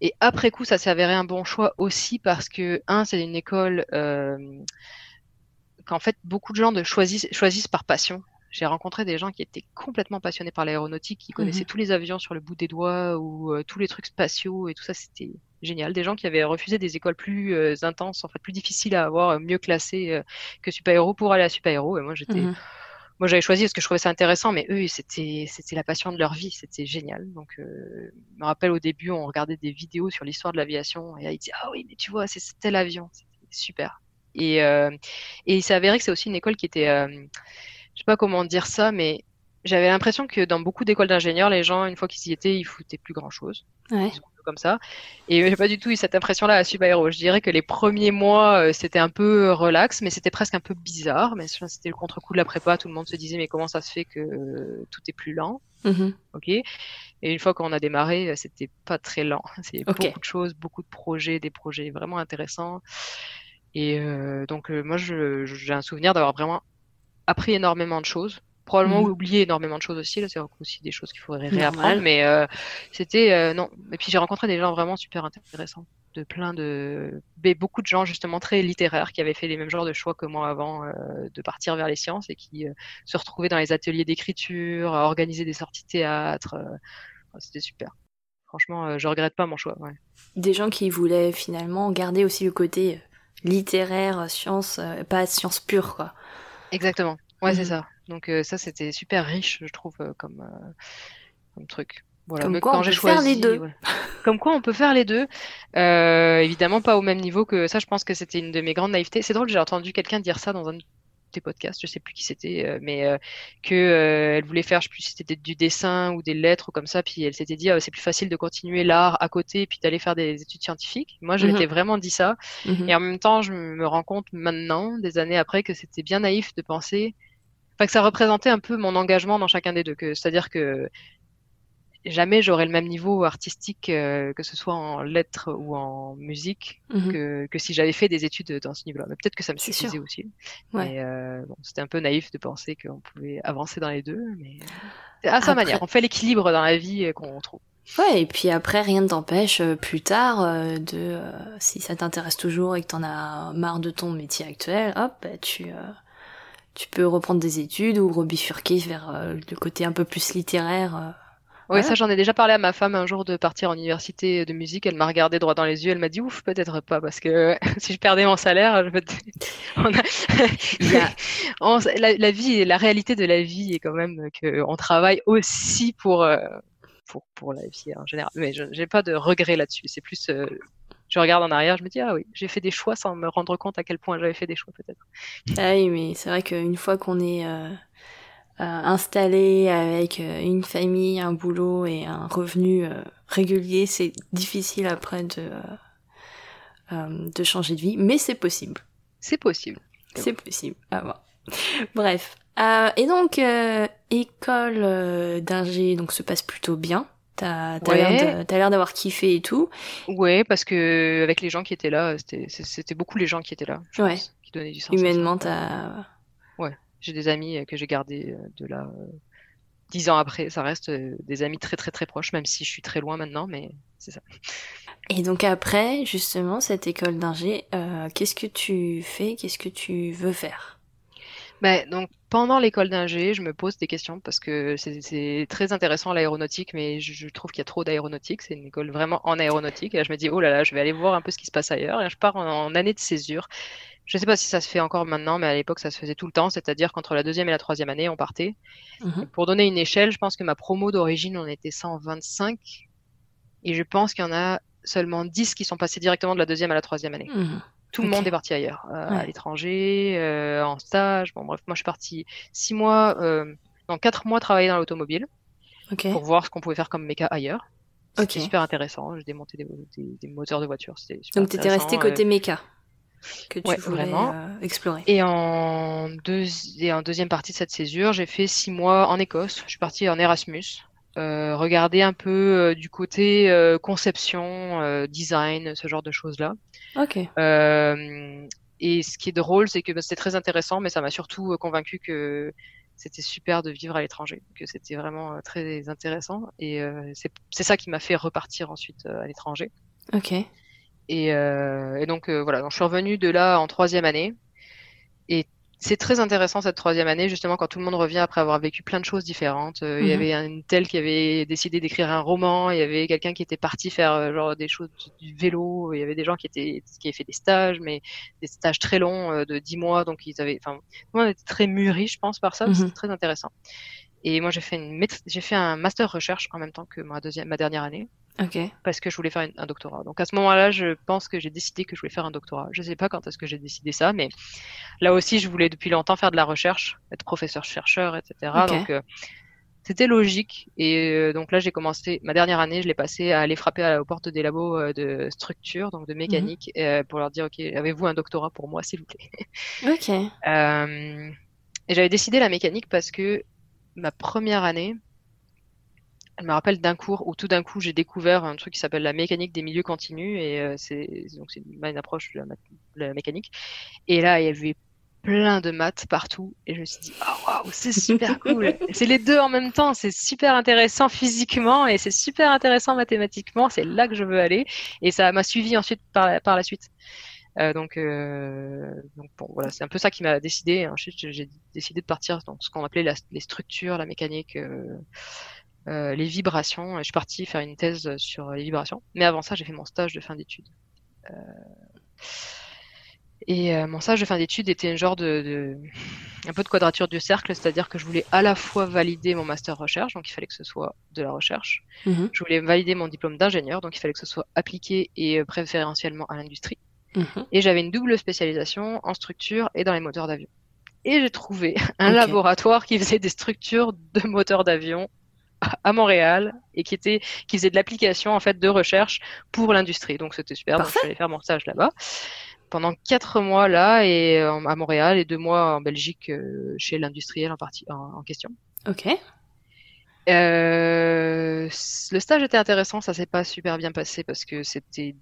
et après coup, ça s'est avéré un bon choix aussi parce que, un, c'est une école qu'en fait beaucoup de gens de choisissent, choisissent par passion. J'ai rencontré des gens qui étaient complètement passionnés par l'aéronautique, qui connaissaient mhm. tous les avions sur le bout des doigts ou tous les trucs spatiaux et tout ça, c'était génial. Des gens qui avaient refusé des écoles plus intenses, en fait plus difficiles à avoir, mieux classées que Super Héros pour aller à Super Héros. Et moi, j'étais mhm moi j'avais choisi parce que je trouvais ça intéressant, mais eux c'était c'était la passion de leur vie, c'était génial. Donc euh, je me rappelle au début on regardait des vidéos sur l'histoire de l'aviation et là, ils disaient ah oui mais tu vois c'est tel avion, c'était super. Et euh, et il s'est avéré que c'est aussi une école qui était euh, je sais pas comment dire ça mais j'avais l'impression que dans beaucoup d'écoles d'ingénieurs, les gens, une fois qu'ils y étaient, ils foutaient plus grand chose. Ouais. Comme ça. Et j'ai pas du tout eu cette impression-là à Subaero. Je dirais que les premiers mois, euh, c'était un peu relax, mais c'était presque un peu bizarre. Mais c'était le contre-coup de la prépa. Tout le monde se disait, mais comment ça se fait que euh, tout est plus lent? Mhm. Ok. Et une fois qu'on a démarré, euh, c'était pas très lent. C'est Ok. beaucoup de choses, beaucoup de projets, des projets vraiment intéressants. Et euh, donc euh, moi, j'ai un souvenir d'avoir vraiment appris énormément de choses. Probablement Mhm. oublié énormément de choses aussi. Là, c'est aussi des choses qu'il faudrait réapprendre. Mais euh, c'était euh, non. Et puis j'ai rencontré des gens vraiment super intéressants, de plein de, mais beaucoup de gens justement très littéraires qui avaient fait les mêmes genres de choix que moi avant euh, de partir vers les sciences et qui euh, se retrouvaient dans les ateliers d'écriture, à organiser des sorties théâtre. euh, enfin, c'était super. Franchement, euh, je regrette pas mon choix. Ouais. Des gens qui voulaient finalement garder aussi le côté euh, littéraire, science, euh, pas science pure, quoi. Exactement. Ouais, c'est Mhm. ça. Donc euh, ça, c'était super riche, je trouve, euh, comme, euh, comme truc. Voilà. Comme quoi, quand on peut faire les deux. voilà. Comme quoi, on peut faire les deux. Euh, évidemment, pas au même niveau que ça. Je pense que c'était une de mes grandes naïvetés. C'est drôle, j'ai entendu quelqu'un dire ça dans un de tes podcasts. Je sais plus qui c'était, mais euh, que euh, elle voulait faire, je sais plus si c'était du dessin ou des lettres ou comme ça. Puis elle s'était dit, ah, c'est plus facile de continuer l'art à côté, puis d'aller faire des études scientifiques. Moi, je Mhm. m'étais vraiment dit ça. Mhm. Et en même temps, je me rends compte maintenant, des années après, que c'était bien naïf de penser, enfin que ça représentait un peu mon engagement dans chacun des deux. C'est-à-dire que jamais j'aurais le même niveau artistique, euh, que ce soit en lettres ou en musique, Mhm. que, que si j'avais fait des études dans ce niveau-là. Mais peut-être que ça me suffisait sûr. aussi. Ouais. Mais euh, bon, c'était un peu naïf de penser qu'on pouvait avancer dans les deux. Mais c'est à sa Après- manière. On fait l'équilibre dans la vie euh, qu'on trouve. Ouais, et puis après, rien ne t'empêche euh, plus tard euh, de, euh, si ça t'intéresse toujours et que t'en as marre de ton métier actuel, hop, bah, tu, euh, tu peux reprendre des études ou rebifurquer vers euh, le côté un peu plus littéraire. euh. Oui, Voilà. ça j'en ai déjà parlé à ma femme un jour de partir en université de musique. Elle m'a regardé droit dans les yeux. Elle m'a dit ouf, peut-être pas parce que si je perdais mon salaire, je on a... On- la, la vie, la réalité de la vie est quand même que on travaille aussi pour euh, pour pour la vie en général. Mais je j'ai pas de regret là-dessus. C'est plus je regarde en arrière, je me dis ah oui, j'ai fait des choix sans me rendre compte à quel point j'avais fait des choix peut-être. Ah oui, mais c'est vrai qu'une fois qu'on est euh, euh, installé avec euh, une famille, un boulot et un revenu euh, régulier, c'est difficile après de, euh, de changer de vie, mais c'est possible. C'est possible. C'est possible. Ah bon. Bref. Et donc, école d'ingé, donc se passe plutôt bien. T'as Ouais. l'air d'avoir kiffé et tout. Ouais, parce que avec les gens qui étaient là, c'était beaucoup les gens qui étaient là, je Ouais. pense, qui donnaient du sens. Humainement, t'as... J'ai des amis euh, que j'ai gardés euh, de là euh, dix ans après. Ça reste des amis très très très proches, même si je suis très loin maintenant, mais c'est ça. Et donc après, justement, cette école d'ingé, euh, qu'est-ce que tu fais? Qu'est-ce que tu veux faire? Ben, donc pendant l'école d'ingé, je me pose des questions parce que c'est très intéressant l'aéronautique, mais je, je trouve qu'il y a trop d'aéronautique. C'est une école vraiment en aéronautique. Et là, je me dis, oh là là, je vais aller voir un peu ce qui se passe ailleurs. Et je pars en, en année de césure. Je sais pas si ça se fait encore maintenant, mais à l'époque, ça se faisait tout le temps. C'est-à-dire qu'entre la deuxième et la troisième année, on partait. Mhm. Pour donner une échelle, je pense que ma promo d'origine, on était 125. Et je pense qu'il y en a seulement 10 qui sont passés directement de la deuxième à la troisième année. Mhm. Tout le monde est parti ailleurs, euh, à l'étranger, euh, en stage. Bon, bref, moi, je suis partie six mois, euh, non, quatre mois travailler dans l'automobile pour voir ce qu'on pouvait faire comme méca ailleurs. C'était super intéressant. Je démontais des, des- des moteurs de voiture. C'était super Donc t'étais resté intéressant, côté euh. méca que tu Ouais, voulais vraiment. explorer. Et en, deux, et en deuxième partie de cette césure, j'ai fait six mois en Écosse. Je suis partie en Erasmus, euh, regarder un peu euh, du côté euh, conception, euh, design, ce genre de choses-là. Ok. Euh, et ce qui est drôle, c'est que bah, c'était très intéressant, mais ça m'a surtout convaincu que c'était super de vivre à l'étranger, que c'était vraiment très intéressant. Et euh, c'est c'est ça qui m'a fait repartir ensuite à l'étranger. Ok. Et, euh, et donc euh, voilà, donc je suis revenue de là en troisième année. Et c'est très intéressant cette troisième année, justement quand tout le monde revient après avoir vécu plein de choses différentes. Euh, Il y Mhm. avait une telle qui avait décidé d'écrire un roman, il y avait quelqu'un qui était parti faire euh, genre des choses du vélo, il y avait des gens qui étaient qui avaient fait des stages, mais des stages très longs euh, de dix mois, donc ils avaient, enfin, tout le monde était très mûri, je pense, par ça. Mhm. C'était très intéressant. Et moi j'ai fait une j'ai fait un master recherche en même temps que ma deuxième, ma dernière année Parce que je voulais faire une- un doctorat. Donc à ce moment-là, je pense que j'ai décidé que je voulais faire un doctorat. Je sais pas quand est-ce que j'ai décidé ça, mais là aussi, je voulais depuis longtemps faire de la recherche, être professeur chercheur, etc. Donc euh, c'était logique. Et euh, donc là, j'ai commencé ma dernière année, je l'ai passé à aller frapper à, aux portes des labos euh, de structure, donc de mécanique, euh, pour leur dire ok, avez-vous un doctorat pour moi, s'il vous plaît? Ok. Et j'avais décidé la mécanique parce que ma première année, je me rappelle d'un cours où tout d'un coup j'ai découvert un truc qui s'appelle la mécanique des milieux continus et euh, c'est donc c'est une, une approche de la, mat- de la mécanique. Et là, il y avait plein de maths partout et je me suis dit oh waouh c'est super cool c'est les deux en même temps c'est super intéressant physiquement et c'est super intéressant mathématiquement c'est là que je veux aller et ça m'a suivi ensuite par la, par la suite euh, donc, euh, donc bon, voilà, c'est un peu ça qui m'a décidé. Ensuite, j'ai décidé de partir dans ce qu'on appelait la- les structures, la mécanique, euh, euh, les vibrations. Et je suis partie faire une thèse sur les vibrations. Mais avant ça, j'ai fait mon stage de fin d'études. Euh, et euh, mon stage de fin d'études était un genre de, de- un peu de quadrature du cercle, c'est-à-dire que je voulais à la fois valider mon master recherche, donc il fallait que ce soit de la recherche. Mhm. Je voulais valider mon diplôme d'ingénieur, donc il fallait que ce soit appliqué et euh, préférentiellement à l'industrie. Mhm. Et j'avais une double spécialisation en structure et dans les moteurs d'avion. Et j'ai trouvé un laboratoire qui faisait des structures de moteurs d'avion à- Montréal et qui était qui faisait de l'application en fait de recherche pour l'industrie. Donc c'était super. Donc je Parfait. suis allée faire mon stage là-bas pendant quatre mois là et euh, à Montréal et deux mois en Belgique euh, chez l'industriel en partie en, en question. Ok. Euh, le stage était intéressant, ça s'est pas super bien passé parce que c'était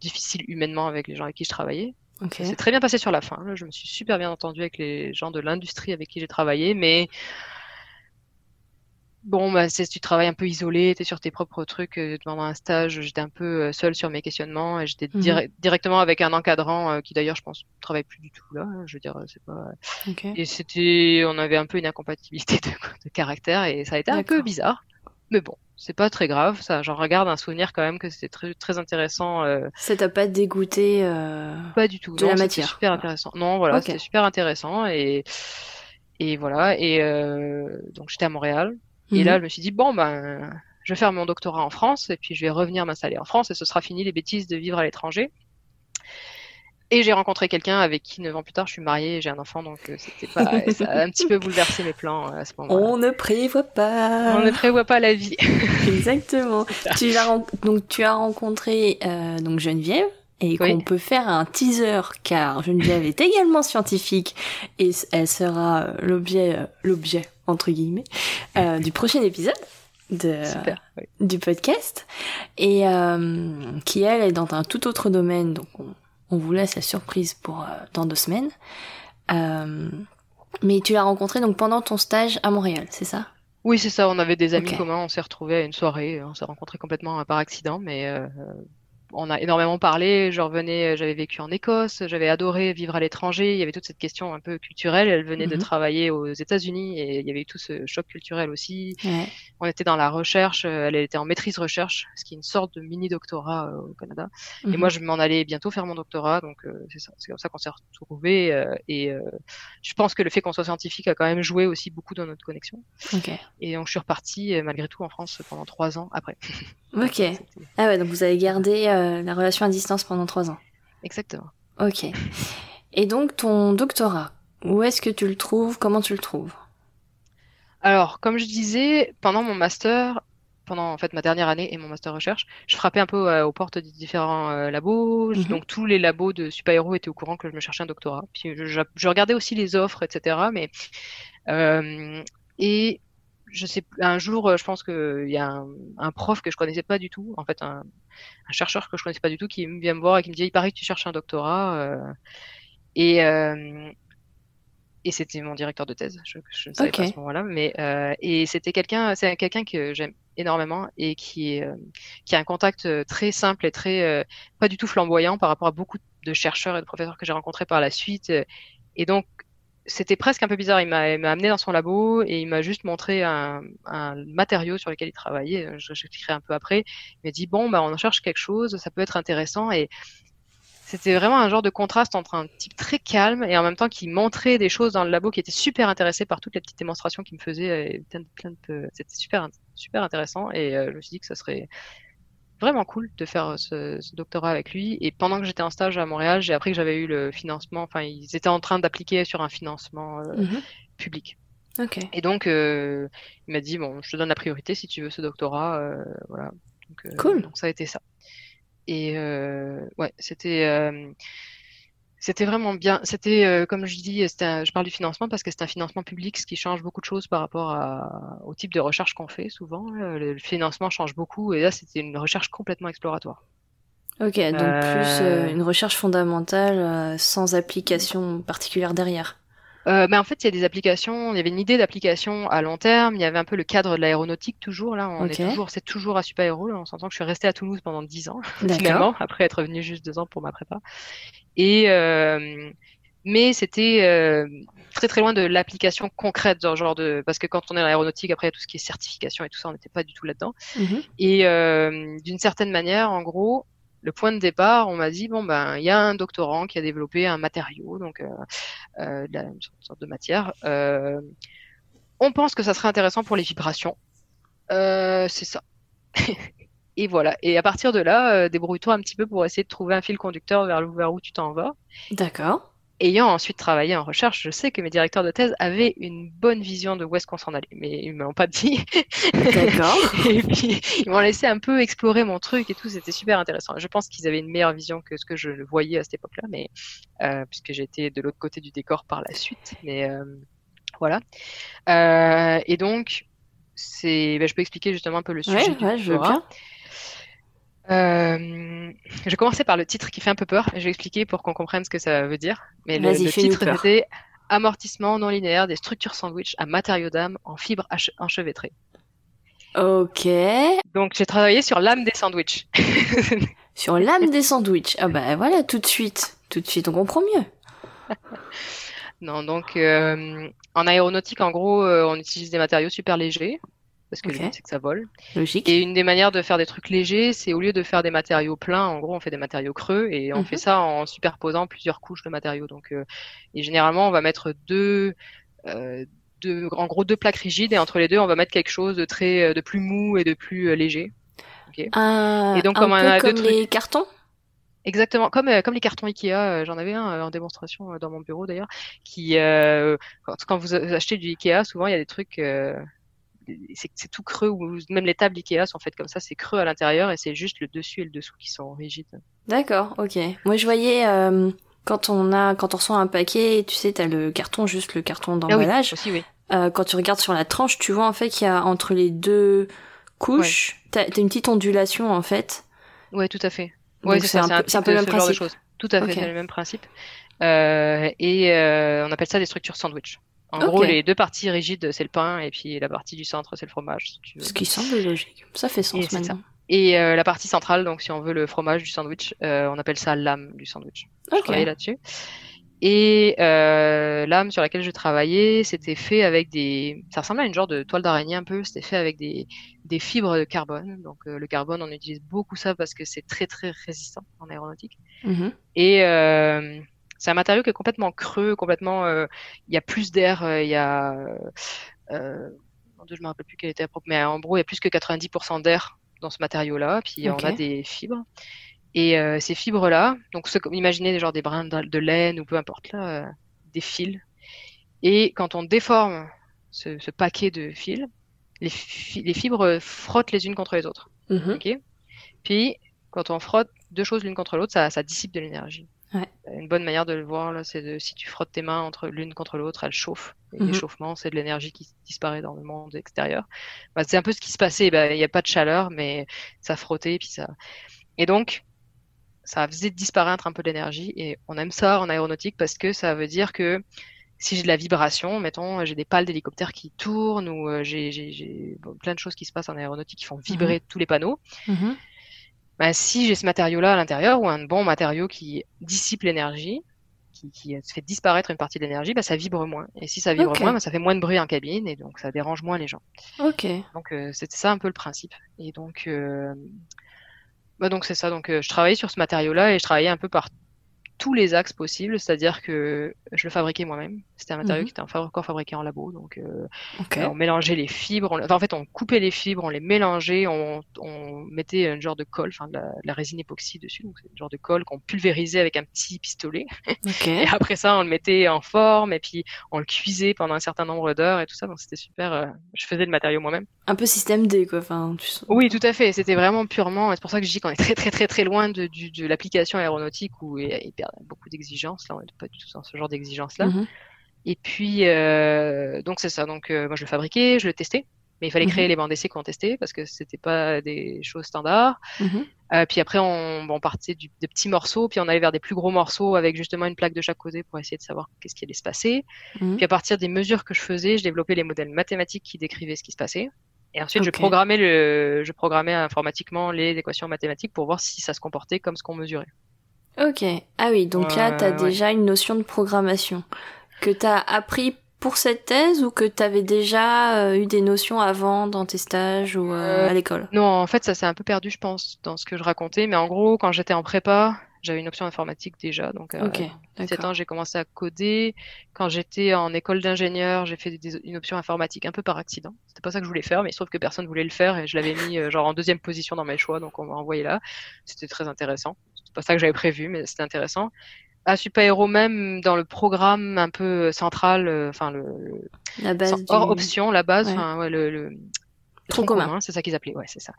difficile humainement avec les gens avec qui je travaillais. Ok. Ça s'est très bien passé sur la fin. là. Je me suis super bien entendue avec les gens de l'industrie avec qui j'ai travaillé, mais bon, bah, c'est, tu travailles un peu isolé, tu es sur tes propres trucs. euh, Pendant un stage, j'étais un peu euh, seule sur mes questionnements et j'étais dire- directement avec un encadrant euh, qui d'ailleurs, je pense, travaille plus du tout là. Je veux dire, c'est pas. Et c'était, on avait un peu une incompatibilité de, de caractère et ça a été un peu bizarre. Mais bon, c'est pas très grave. Ça, j'en regarde un souvenir quand même que c'était très, très intéressant. euh, Ça t'a pas dégoûté euh, pas du tout. De non, la matière. super intéressant. Non, voilà, Ok. c'était super intéressant et et voilà et euh, donc j'étais à Montréal et Mhm. là je me suis dit bon ben je vais faire mon doctorat en France et puis je vais revenir m'installer en France et ce sera fini les bêtises de vivre à l'étranger. Et j'ai rencontré quelqu'un avec qui neuf ans plus tard je suis mariée et j'ai un enfant donc euh, c'était pas ça a un petit peu bouleversé mes plans euh, à ce moment-là. On ne prévoit pas. On ne prévoit pas la vie. Exactement. tu ren- donc tu as rencontré euh, donc Geneviève et Oui. qu'on peut faire un teaser car Geneviève est également scientifique et elle sera euh, l'objet euh, l'objet entre guillemets euh, du prochain épisode de Super. oui. du podcast et euh, qui elle est dans un tout autre domaine donc on, on vous laisse la surprise pour euh, dans deux semaines. Mais tu l'as rencontré donc pendant ton stage à Montréal, c'est ça? Oui, c'est ça. On avait des amis communs. On s'est retrouvés à une soirée. On s'est rencontrés complètement par accident, mais on a énormément parlé. Je revenais, j'avais vécu en Écosse, j'avais adoré vivre à l'étranger. Il y avait toute cette question un peu culturelle. Elle venait de Mhm. travailler aux États-Unis et il y avait eu tout ce choc culturel aussi. Ouais. On était dans la recherche. euh, Elle était en maîtrise recherche, ce qui est une sorte de mini doctorat euh, au Canada. Et Mhm. moi, je m'en allais bientôt faire mon doctorat, donc euh, c'est comme ça qu'on s'est retrouvés. euh, et euh, je pense que le fait qu'on soit scientifique a quand même joué aussi beaucoup dans notre connexion. Et donc je suis repartie euh, malgré tout en France pendant trois ans après. Ok. Ah ouais, donc vous avez gardé euh, la relation à distance pendant trois ans. Exactement. Ok. Et donc ton doctorat, où est-ce que tu le trouves? Comment tu le trouves? Alors, comme je disais, pendant mon master, pendant en fait ma dernière année et mon master recherche, je frappais un peu euh, aux portes des différents euh, labos. Mhm. Donc tous les labos de super-héros étaient au courant que je me cherchais un doctorat. Puis je, je- je regardais aussi les offres, etc. Mais euh, et je sais, un jour, euh, je pense qu'il y a un, un prof que je connaissais pas du tout, en fait un, un chercheur que je connaissais pas du tout, qui vient me voir et qui me dit, il paraît que tu cherches un doctorat. euh, et euh, et c'était mon directeur de thèse. Je, je ne savais pas à ce moment-là, mais euh, et c'était quelqu'un, c'est quelqu'un que j'aime énormément et qui euh, qui a un contact très simple et très euh, pas du tout flamboyant par rapport à beaucoup de chercheurs et de professeurs que j'ai rencontrés par la suite. Et donc c'était presque un peu bizarre. Il m'a amené dans son labo et il m'a juste montré un, matériau sur lequel il travaillait. Je j'expliquerai un peu après. Il m'a dit bon bah on en cherche quelque chose, ça peut être intéressant et c'était vraiment un genre de contraste entre un type très calme et en même temps qui montrait des choses dans le labo qui était super intéressé par toutes les petites démonstrations qu'il me faisait. C'était super, super intéressant et euh, je me suis dit que ça serait vraiment cool de faire ce, ce doctorat avec lui. Et pendant que j'étais en stage à Montréal, j'ai appris que j'avais eu le financement. Enfin, ils étaient en train d'appliquer sur un financement euh, Mhm. public. Ok. Et donc, euh, il m'a dit, bon, je te donne la priorité si tu veux ce doctorat. euh, voilà. Donc, euh, Cool. donc ça a été ça. Et euh, ouais, c'était euh, c'était vraiment bien. C'était, euh, comme je dis, un- je parle du financement parce que c'est un financement public, ce qui change beaucoup de choses par rapport à- au type de recherche qu'on fait souvent. Le, le financement change beaucoup et là, c'était une recherche complètement exploratoire. Ok, donc Euh, plus euh, une recherche fondamentale euh, sans application particulière derrière. Euh, mais en fait, il y a des applications, il y avait une idée d'application à long terme, il y avait un peu le cadre de l'aéronautique toujours, là, on Ok. est toujours, c'est toujours à Super Héros, là, on s'entend que je suis restée à Toulouse pendant 10 ans, finalement, après être venue juste deux ans pour ma prépa. Et, euh, mais c'était euh, très très loin de l'application concrète, genre, genre de, parce que quand on est dans l'aéronautique, après, tout ce qui est certification et tout ça, on n'était pas du tout là-dedans. Mhm. Et euh, d'une certaine manière, en gros, le point de départ, on m'a dit bon ben il y a un doctorant qui a développé un matériau, donc euh, euh, de la- une sorte de matière. Euh, on pense que ça serait intéressant pour les vibrations. Euh, c'est ça. Et voilà. Et à partir de là, euh, débrouille-toi un petit peu pour essayer de trouver un fil conducteur vers, où tu t'en vas. D'accord. Ayant ensuite travaillé en recherche, je sais que mes directeurs de thèse avaient une bonne vision de où est-ce qu'on s'en allait, mais ils m'ont pas dit. D'accord. Et puis, ils m'ont laissé un peu explorer mon truc et tout. C'était super intéressant. Je pense qu'ils avaient une meilleure vision que ce que je voyais à cette époque-là, mais euh, puisque j'étais de l'autre côté du décor par la suite. Mais euh, voilà. Euh, et donc, c'est, ben, je peux expliquer justement un peu le sujet Ouais, du ouais, je veux bien. Euh, je vais commencer par le titre qui fait un peu peur. Je vais expliquer pour qu'on comprenne ce que ça veut dire. Mais le, le titre, c'était Amortissement non linéaire des structures sandwich à matériaux d'âme en fibres enchevêtrées. Ok. Donc, j'ai travaillé sur l'âme des sandwichs. Sur l'âme des sandwichs. Ah bah voilà, tout de suite. Tout de suite, on comprend mieux. Non, donc euh, en aéronautique, en gros, euh, on utilise des matériaux super légers parce que Ok. le but c'est que ça vole. Logique. Et une des manières de faire des trucs légers, c'est au lieu de faire des matériaux pleins, en gros, on fait des matériaux creux et on Mhm. fait ça en superposant plusieurs couches de matériaux. Donc, euh, et généralement, on va mettre deux, euh, deux, en gros, deux plaques rigides et entre les deux, on va mettre quelque chose de très, euh, de plus mou et de plus euh, léger. Un, Et donc, un comme on peu deux comme trucs- les cartons? Exactement, comme, euh, comme les cartons Ikea, euh, j'en avais un euh, en démonstration dans mon bureau d'ailleurs, qui quand, quand vous achetez du Ikea, souvent il y a des trucs, c'est tout creux, ou même les tables Ikea sont faites comme ça, c'est creux à l'intérieur et c'est juste le dessus et le dessous qui sont rigides. D'accord, ok. Moi je voyais euh, quand on a quand on reçoit un paquet, tu sais, t'as le carton, juste le carton Ah oui, d'emballage. aussi oui. Euh, quand tu regardes sur la tranche, tu vois en fait qu'il y a entre les deux couches, t'as t'as une petite ondulation en fait. Ouais, tout à fait. Ouais, c'est un peu- c'est un peu le même principe. Tout à fait, c'est le même principe. Euh, et euh, on appelle ça des structures sandwich. En gros, les deux parties rigides, c'est le pain, et puis la partie du centre, c'est le fromage, si tu veux. Ce qui semble logique. Ça fait Et sens c'est maintenant. Et euh, la partie centrale, donc si on veut le fromage du sandwich, euh, on appelle ça l'âme du sandwich. Je Ok. travaillais là-dessus. Et euh, l'âme sur laquelle je travaillais, c'était fait avec des... Ça ressemblait à une genre de toile d'araignée un peu. C'était fait avec des, des fibres de carbone. Donc euh, le carbone, on utilise beaucoup ça parce que c'est très très résistant en aéronautique. Mhm. Et euh, c'est un matériau qui est complètement creux, complètement... euh, Il y a plus d'air, euh, il y a... Euh, je me rappelle plus quelle était la propre, mais en gros, il y a plus que 90% d'air dans ce matériau-là. Puis on a des fibres. Et euh, ces fibres-là, donc ce, imaginez genre des brins de, de laine ou peu importe là, euh, des fils. Et quand on déforme ce, ce paquet de fils, les, fi- les fibres frottent les unes contre les autres. Ok? Puis quand on frotte deux choses l'une contre l'autre, ça, ça dissipe de l'énergie. Ouais. Une bonne manière de le voir là, c'est de si tu frottes tes mains entre l'une contre l'autre, elles chauffent. Et Mhm. L'échauffement, c'est de l'énergie qui disparaît dans le monde extérieur. Bah, c'est un peu ce qui se passait. Bah, Il n'y a pas de chaleur, mais ça frottait, puis ça. Et donc, ça faisait disparaître un peu l'énergie. Et on aime ça en aéronautique parce que ça veut dire que si j'ai de la vibration, mettons, j'ai des pales d'hélicoptères qui tournent ou euh, j'ai j'ai- j'ai bon, plein de choses qui se passent en aéronautique qui font vibrer tous les panneaux. Mhm. Bah, si j'ai ce matériau-là à l'intérieur ou un bon matériau qui dissipe l'énergie, qui, qui fait disparaître une partie de l'énergie, bah, ça vibre moins. Et si ça vibre moins, bah, ça fait moins de bruit en cabine et donc ça dérange moins les gens. Ok. Donc euh, c'était ça un peu le principe. Et donc, euh, bah, donc c'est ça. Donc euh, je travaillais sur ce matériau-là et je travaillais un peu par tous les axes possibles, c'est-à-dire que je le fabriquais moi-même. C'était un matériau Mhm. qui était encore fabriqué en labo, donc euh, euh, on mélangeait les fibres. on- enfin, en fait, on coupait les fibres, on les mélangeait, on, on mettait un genre de colle, enfin de la, de la résine époxy dessus, donc c'est un genre de colle qu'on pulvérisait avec un petit pistolet. Et après ça, on le mettait en forme et puis on le cuisait pendant un certain nombre d'heures et tout ça. Donc c'était super. euh, je faisais le matériau moi-même. Un peu système D, quoi. Enfin, tu Oui, tout à fait. C'était vraiment purement. C'est pour ça que je dis qu'on est très très très très loin de, l'application aéronautique où il y a hyper beaucoup d'exigences. Là, on n'est pas du tout dans ce genre d'exigences là. Mhm. Et puis euh, donc c'est ça. Donc euh, moi je le fabriquais, je le testais. Mais il fallait Mhm. créer les bandes d'essai qu'on testait parce que c'était pas des choses standards. Mhm. Euh, puis après, on, on partait du, de petits morceaux, puis on allait vers des plus gros morceaux avec justement une plaque de chaque côté pour essayer de savoir qu'est-ce qui allait se passer. Puis à partir des mesures que je faisais, je développais les modèles mathématiques qui décrivaient ce qui se passait. Et ensuite, je programmais le, je programmais informatiquement les équations mathématiques pour voir si ça se comportait comme ce qu'on mesurait. Ok. Ah oui, donc là, t'as ouais. déjà une notion de programmation que t'as appris pour cette thèse ou que t'avais déjà euh, eu des notions avant dans tes stages ou euh, Euh, à l'école? Non, en fait, ça s'est un peu perdu, je pense, dans ce que je racontais. Mais en gros, quand j'étais en prépa, j'avais une option informatique déjà. Donc, 17 d'accord. ans, j'ai commencé à coder. Quand j'étais en école d'ingénieur, j'ai fait des- une option informatique un peu par accident. C'était pas ça que je voulais faire, mais il se trouve que personne voulait le faire et je l'avais mis euh, genre en deuxième position dans mes choix, donc on m'a envoyé là. C'était très intéressant. Pas ça que j'avais prévu, mais c'était intéressant. À Supahero même, dans le programme un peu central, euh, enfin le, La base sans- du... hors option, la base, Ouais. enfin ouais, le, Tronc commun. c'est ça qu'ils appelaient, ouais, c'est ça.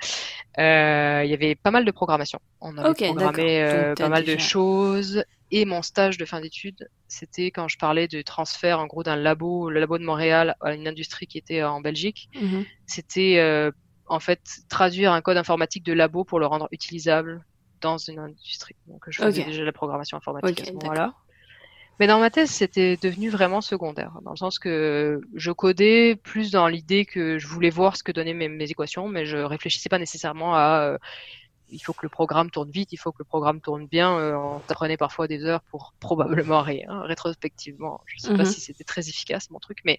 Euh, Il y avait pas mal de programmation. On avait Ok, programmé euh, pas mal de choses. Et mon stage de fin d'études, c'était quand je parlais de transfert, en gros, d'un labo, le labo de Montréal, à une industrie qui était en Belgique. Mhm. C'était euh, en fait traduire un code informatique de labo pour le rendre utilisable dans une industrie. Donc je faisais Ok. déjà la programmation informatique à ce moment-là. Mais dans ma thèse, c'était devenu vraiment secondaire, dans le sens que je codais plus dans l'idée que je voulais voir ce que donnaient mes, mes équations, mais je réfléchissais pas nécessairement à euh, il faut que le programme tourne vite, il faut que le programme tourne bien. Euh, on apprenait parfois des heures pour probablement rien, rétrospectivement. Je sais pas Mhm. si c'était très efficace mon truc, mais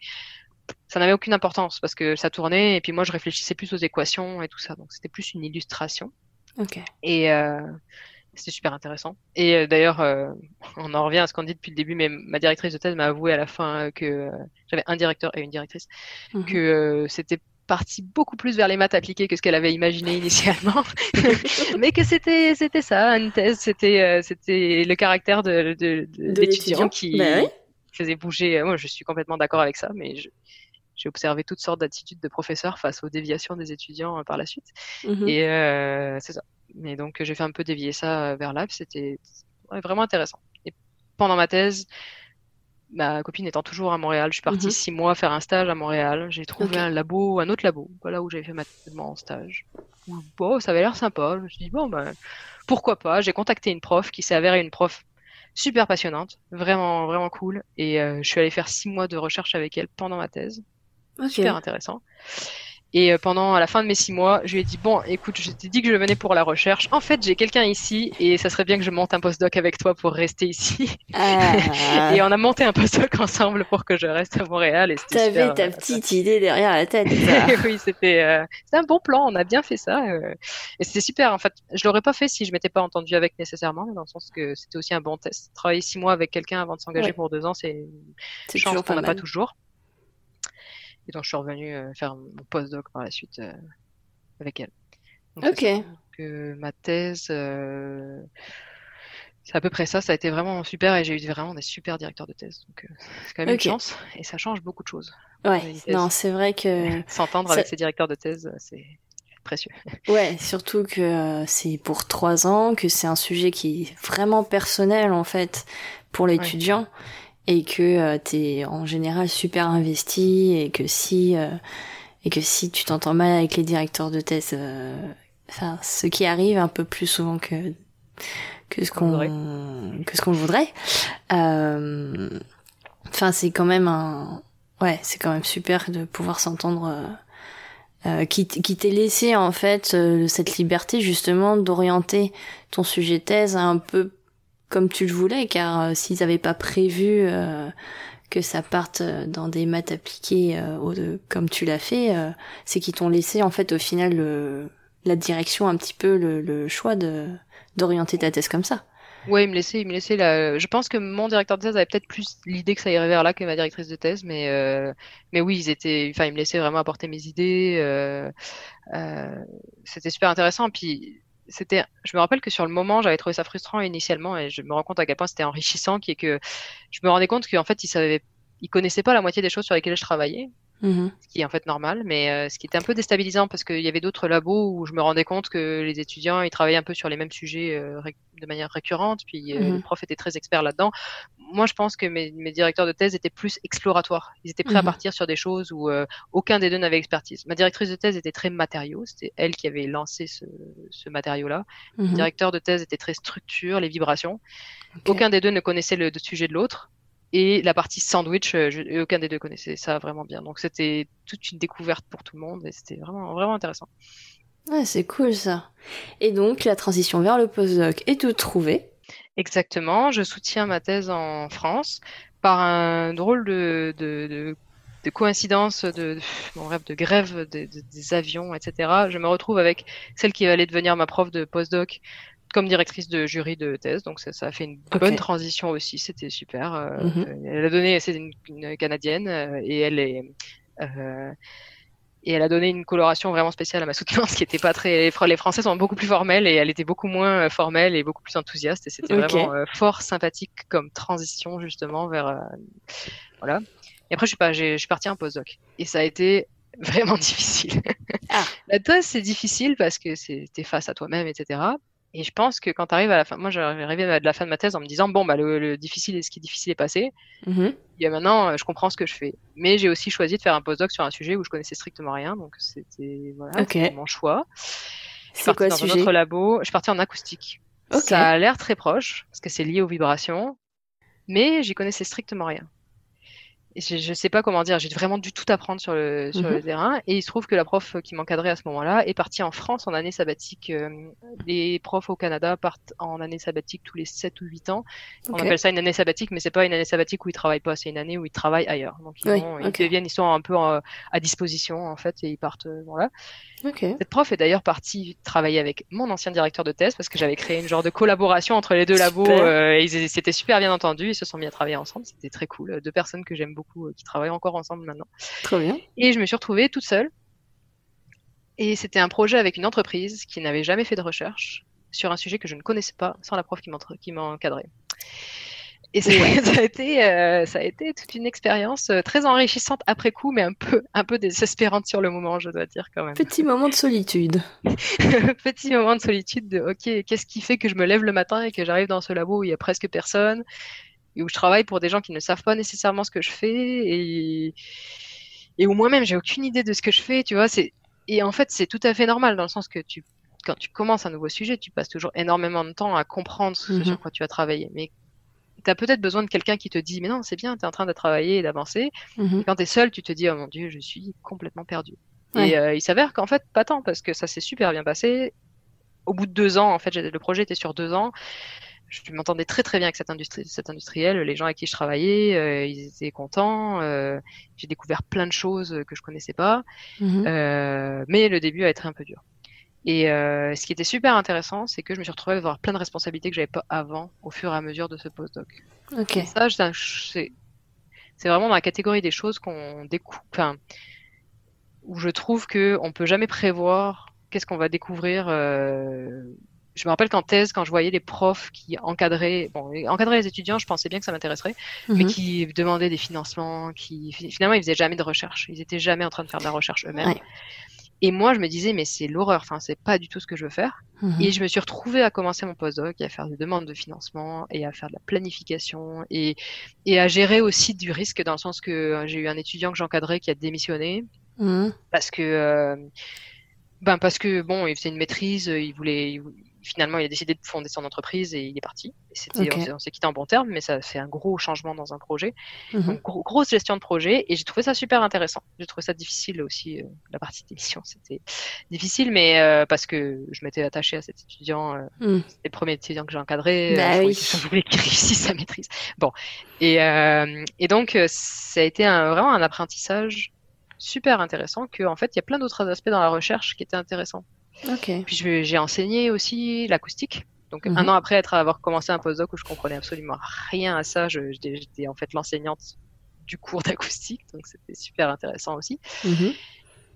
ça n'avait aucune importance parce que ça tournait et puis moi je réfléchissais plus aux équations et tout ça, donc c'était plus une illustration. Ok. Et euh, c'était super intéressant. Et euh, d'ailleurs, euh, on en revient à ce qu'on dit depuis le début, mais ma directrice de thèse m'a avoué à la fin que j'avais un directeur et une directrice, Mhm. que c'était parti beaucoup plus vers les maths appliquées que ce qu'elle avait imaginé initialement, mais que c'était c'était ça, une thèse, c'était euh, c'était le caractère de, de, de- De d'étudiant l'étudiant. qui Bah faisait bouger. Moi, je suis complètement d'accord avec ça, mais je- j'ai observé toutes sortes d'attitudes de professeurs face aux déviations des étudiants euh, par la suite. Mhm. Et euh, c'est ça. Mais donc j'ai fait un peu dévier ça euh, vers là, c'était ouais, vraiment intéressant. Et pendant ma thèse, ma copine étant toujours à Montréal, je suis partie Mhm. six mois faire un stage à Montréal. J'ai trouvé un labo, un autre labo, voilà où j'avais fait ma, mon stage. Bon, ça avait l'air sympa. Je me suis dit bon ben pourquoi pas. J'ai contacté une prof qui s'est avérée une prof super passionnante, vraiment vraiment cool. Et euh, je suis allée faire six mois de recherche avec elle pendant ma thèse Super intéressant. Et euh, pendant à la fin de mes six mois, je lui ai dit bon, écoute, je t'ai dit que je venais pour la recherche. En fait, j'ai quelqu'un ici et ça serait bien que je monte un postdoc avec toi pour rester ici. Ah, Et on a monté un postdoc ensemble pour que je reste à Montréal. T'avais ta petite idée derrière la tête. oui, c'était euh, un bon plan. On a bien fait ça. euh, et c'était super. En fait, je l'aurais pas fait si je m'étais pas entendu avec nécessairement, dans le sens que c'était aussi un bon test. Travailler six mois avec quelqu'un avant de s'engager Ouais. pour deux ans, c'est une chance qu'on n'a pas toujours. Et donc, je suis revenue euh, faire mon postdoc par la suite euh, avec elle. Donc, Ok. euh, ma thèse, euh, c'est à peu près ça. Ça a été vraiment super et j'ai eu vraiment des super directeurs de thèse. Donc, euh, c'est quand même une chance et ça change beaucoup de choses. Ouais. Non, c'est vrai que S'entendre Ça- avec ses directeurs de thèse, c'est précieux. Ouais, surtout que euh, c'est pour trois ans, que c'est un sujet qui est vraiment personnel en fait pour l'étudiant et que euh, t'es en général super investi et que si euh, et que si tu t'entends mal avec les directeurs de thèse, euh, enfin ce qui arrive un peu plus souvent que que ce Qu'on que ce qu'on voudrait. Euh, Enfin, c'est quand même un ouais, c'est quand même super de pouvoir s'entendre. euh, qui, qui t'ait laissé en fait euh, cette liberté justement d'orienter ton sujet thèse un peu comme tu le voulais car euh, s'ils n'avaient pas prévu euh, que ça parte euh, dans des maths appliquées comme tu l'as fait c'est qu'ils t'ont laissé en fait au final la direction un petit peu le, le choix de d'orienter ta thèse comme ça Ouais, il me laissait, il me laissait la... Je pense que mon directeur de thèse avait peut-être plus l'idée que ça irait vers là que ma directrice de thèse, mais euh... mais oui, ils étaient, enfin, ils me laissaient vraiment apporter mes idées. Euh... Euh... C'était super intéressant. Puis c'était, je me rappelle que sur le moment, j'avais trouvé ça frustrant initialement, et je me rends compte à quel point c'était enrichissant, qui est que je me rendais compte qu'en fait, ils savaient, ils connaissaient pas la moitié des choses sur lesquelles je travaillais. Mhm. ce qui est en fait normal, mais euh, ce qui était un peu déstabilisant parce qu'il y avait d'autres labos où je me rendais compte que les étudiants ils travaillaient un peu sur les mêmes sujets euh, de manière récurrente, puis euh, Mhm. les profs étaient très experts là-dedans. Moi, je pense que mes, mes directeurs de thèse étaient plus exploratoires. Ils étaient prêts à Mhm. partir sur des choses où euh, aucun des deux n'avait expertise. Ma directrice de thèse était très matériaux, c'était elle qui avait lancé ce, ce matériau-là. Le Mhm. directeur de thèse était très structure, les vibrations. Aucun des deux ne connaissait le sujet de l'autre. Et la partie sandwich, euh, je- aucun des deux connaissait ça vraiment bien. Donc c'était toute une découverte pour tout le monde et c'était vraiment, vraiment intéressant. Ouais, c'est cool ça. Et donc, la transition vers le postdoc est toute trouvée. Exactement. Je soutiens ma thèse en France par un drôle de, de, de, de coïncidence de, mon rêve de grève de- de- des avions, etc. Je me retrouve avec celle qui allait devenir ma prof de postdoc comme directrice de jury de thèse. Donc ça, ça a fait une bonne transition aussi. C'était super. Euh, Mhm. Elle a donné, c'est une, une canadienne euh, et elle est euh, et elle a donné une coloration vraiment spéciale à ma soutenance qui était pas très. Les Fr- les Français sont beaucoup plus formels et elle était beaucoup moins formelle et beaucoup plus enthousiaste et c'était vraiment euh, fort sympathique comme transition justement vers euh, voilà. Et après je suis pas, je suis partie en postdoc et ça a été vraiment difficile. Ah. La thèse c'est difficile parce que t'es face à toi-même etc. Et je pense que quand tu arrives à la fin, moi j'arrivais à la fin de ma thèse en me disant bon bah le, le difficile et ce qui est difficile est passé. Il y a maintenant, euh, je comprends ce que je fais. Mais j'ai aussi choisi de faire un postdoc sur un sujet où je connaissais strictement rien, donc c'était voilà, mon choix. Je suis C'est quoi dans un sujet? autre labo. Je suis partie en acoustique. Ça a l'air très proche parce que c'est lié aux vibrations, mais j'y connaissais strictement rien. Je, je sais pas comment dire, j'ai vraiment dû tout apprendre sur le sur Mhm. le terrain. Et il se trouve que la prof qui m'encadrait à ce moment-là est partie en France en année sabbatique. Euh, Les profs au Canada partent en année sabbatique tous les 7 ou 8 ans. On appelle ça une année sabbatique, mais c'est pas une année sabbatique où ils travaillent pas, c'est une année où ils travaillent ailleurs. Donc ils, Oui, ils deviennent, ils sont un peu en- à disposition en fait et ils partent. euh, voilà. Cette prof est d'ailleurs partie travailler avec mon ancien directeur de thèse parce que j'avais créé une genre de collaboration entre les deux labos. Euh, et ils s'étaient super bien entendus, ils se sont mis à travailler ensemble. C'était très cool. Deux personnes que j'aime beaucoup euh, qui travaillent encore ensemble maintenant. Trop bien. Et je me suis retrouvée toute seule. Et c'était un projet avec une entreprise qui n'avait jamais fait de recherche sur un sujet que je ne connaissais pas sans la prof qui m'encadrait. Et ça, ça a été, euh, ça a été toute une expérience euh, très enrichissante après coup, mais un peu, un peu désespérante sur le moment, je dois dire quand même. Petit moment de solitude. Petit moment de solitude de OK, qu'est-ce qui fait que je me lève le matin et que j'arrive dans ce labo où il y a presque personne et où je travaille pour des gens qui ne savent pas nécessairement ce que je fais et, et où moi-même j'ai aucune idée de ce que je fais, tu vois, et en fait, c'est tout à fait normal dans le sens que tu quand tu commences un nouveau sujet, tu passes toujours énormément de temps à comprendre ce Mhm. sur quoi tu vas travailler, mais tu as peut-être besoin de quelqu'un qui te dit mais non, c'est bien, tu es en train de travailler et d'avancer. Mhm. Et quand tu es seul, tu te dis oh mon dieu, je suis complètement perdu. Ouais. Et euh, il s'avère qu'en fait, pas tant, parce que ça s'est super bien passé. Au bout de deux ans, en fait, le projet était sur deux ans. Je m'entendais très très bien avec cet, industrie, cet industriel. Les gens avec qui je travaillais, euh, ils étaient contents. euh, j'ai découvert plein de choses que je connaissais pas. Mhm. Euh, mais le début a été un peu dur. Et euh, ce qui était super intéressant, c'est que je me suis retrouvée à avoir plein de responsabilités que j'avais pas avant, au fur et à mesure de ce postdoc. Ok. Et ça, c'est vraiment dans la catégorie des choses qu'on enfin, où je trouve que on peut jamais prévoir qu'est-ce qu'on va découvrir. euh, Je me rappelle qu'en thèse, quand je voyais les profs qui encadraient, bon, encadraient les étudiants, je pensais bien que ça m'intéresserait, mais Mhm. qui demandaient des financements, qui finalement ils faisaient jamais de recherche, ils étaient jamais en train de faire de la recherche eux-mêmes. Ouais. Et moi, je me disais, mais c'est l'horreur, enfin, c'est pas du tout ce que je veux faire. Mhm. Et je me suis retrouvée à commencer mon postdoc, à faire des demandes de financement, et à faire de la planification, et, et à gérer aussi du risque, dans le sens que euh, j'ai eu un étudiant que j'encadrais qui a démissionné, Mhm. parce que, euh, ben parce que bon, il faisait une maîtrise, il voulait, il- finalement, il a décidé de fonder son entreprise et il est parti. Et on s'est- quitté en bon terme, mais ça fait un gros changement dans un projet. Donc, gros- grosse gestion de projet et j'ai trouvé ça super intéressant. J'ai trouvé ça difficile aussi, euh, la partie d'émission, c'était difficile, mais euh, parce que je m'étais attachée à cet étudiant, euh, Mhm. c'était le premier étudiant que j'ai encadré, Bah euh, je, voulais, oui. je voulais qu'il réussisse sa maîtrise. Bon, et, et donc ça a été un, vraiment un apprentissage super intéressant que en fait il y a plein d'autres aspects dans la recherche qui étaient intéressants. Puis je- j'ai enseigné aussi l'acoustique. Donc Mhm. un an après être avoir commencé un postdoc où je comprenais absolument rien à ça, je- j'étais en fait l'enseignante du cours d'acoustique, donc c'était super intéressant aussi. Mhm.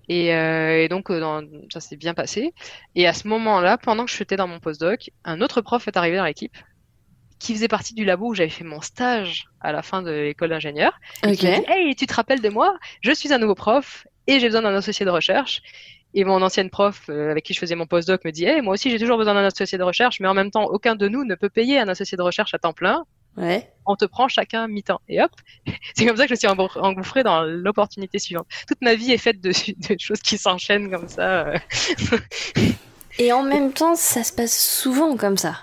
Et, euh, et donc euh, dans- ça s'est bien passé. Et à ce moment-là, pendant que j'étais dans mon postdoc, un autre prof est arrivé dans l'équipe qui faisait partie du labo où j'avais fait mon stage à la fin de l'école d'ingénieur. Et qui m'a dit, Ok. Hey, tu te rappelles de moi? Je suis un nouveau prof et j'ai besoin d'un associé de recherche. Et mon ancienne prof euh, avec qui je faisais mon postdoc me dit, Hey, moi aussi j'ai toujours besoin d'un associé de recherche, mais en même temps, aucun de nous ne peut payer un associé de recherche à temps plein. Ouais. On te prend chacun mi-temps. Et hop, c'est comme ça que je me suis engouffrée dans l'opportunité suivante. Toute ma vie est faite de, de choses qui s'enchaînent comme ça. euh. Et en même temps, ça se passe souvent comme ça.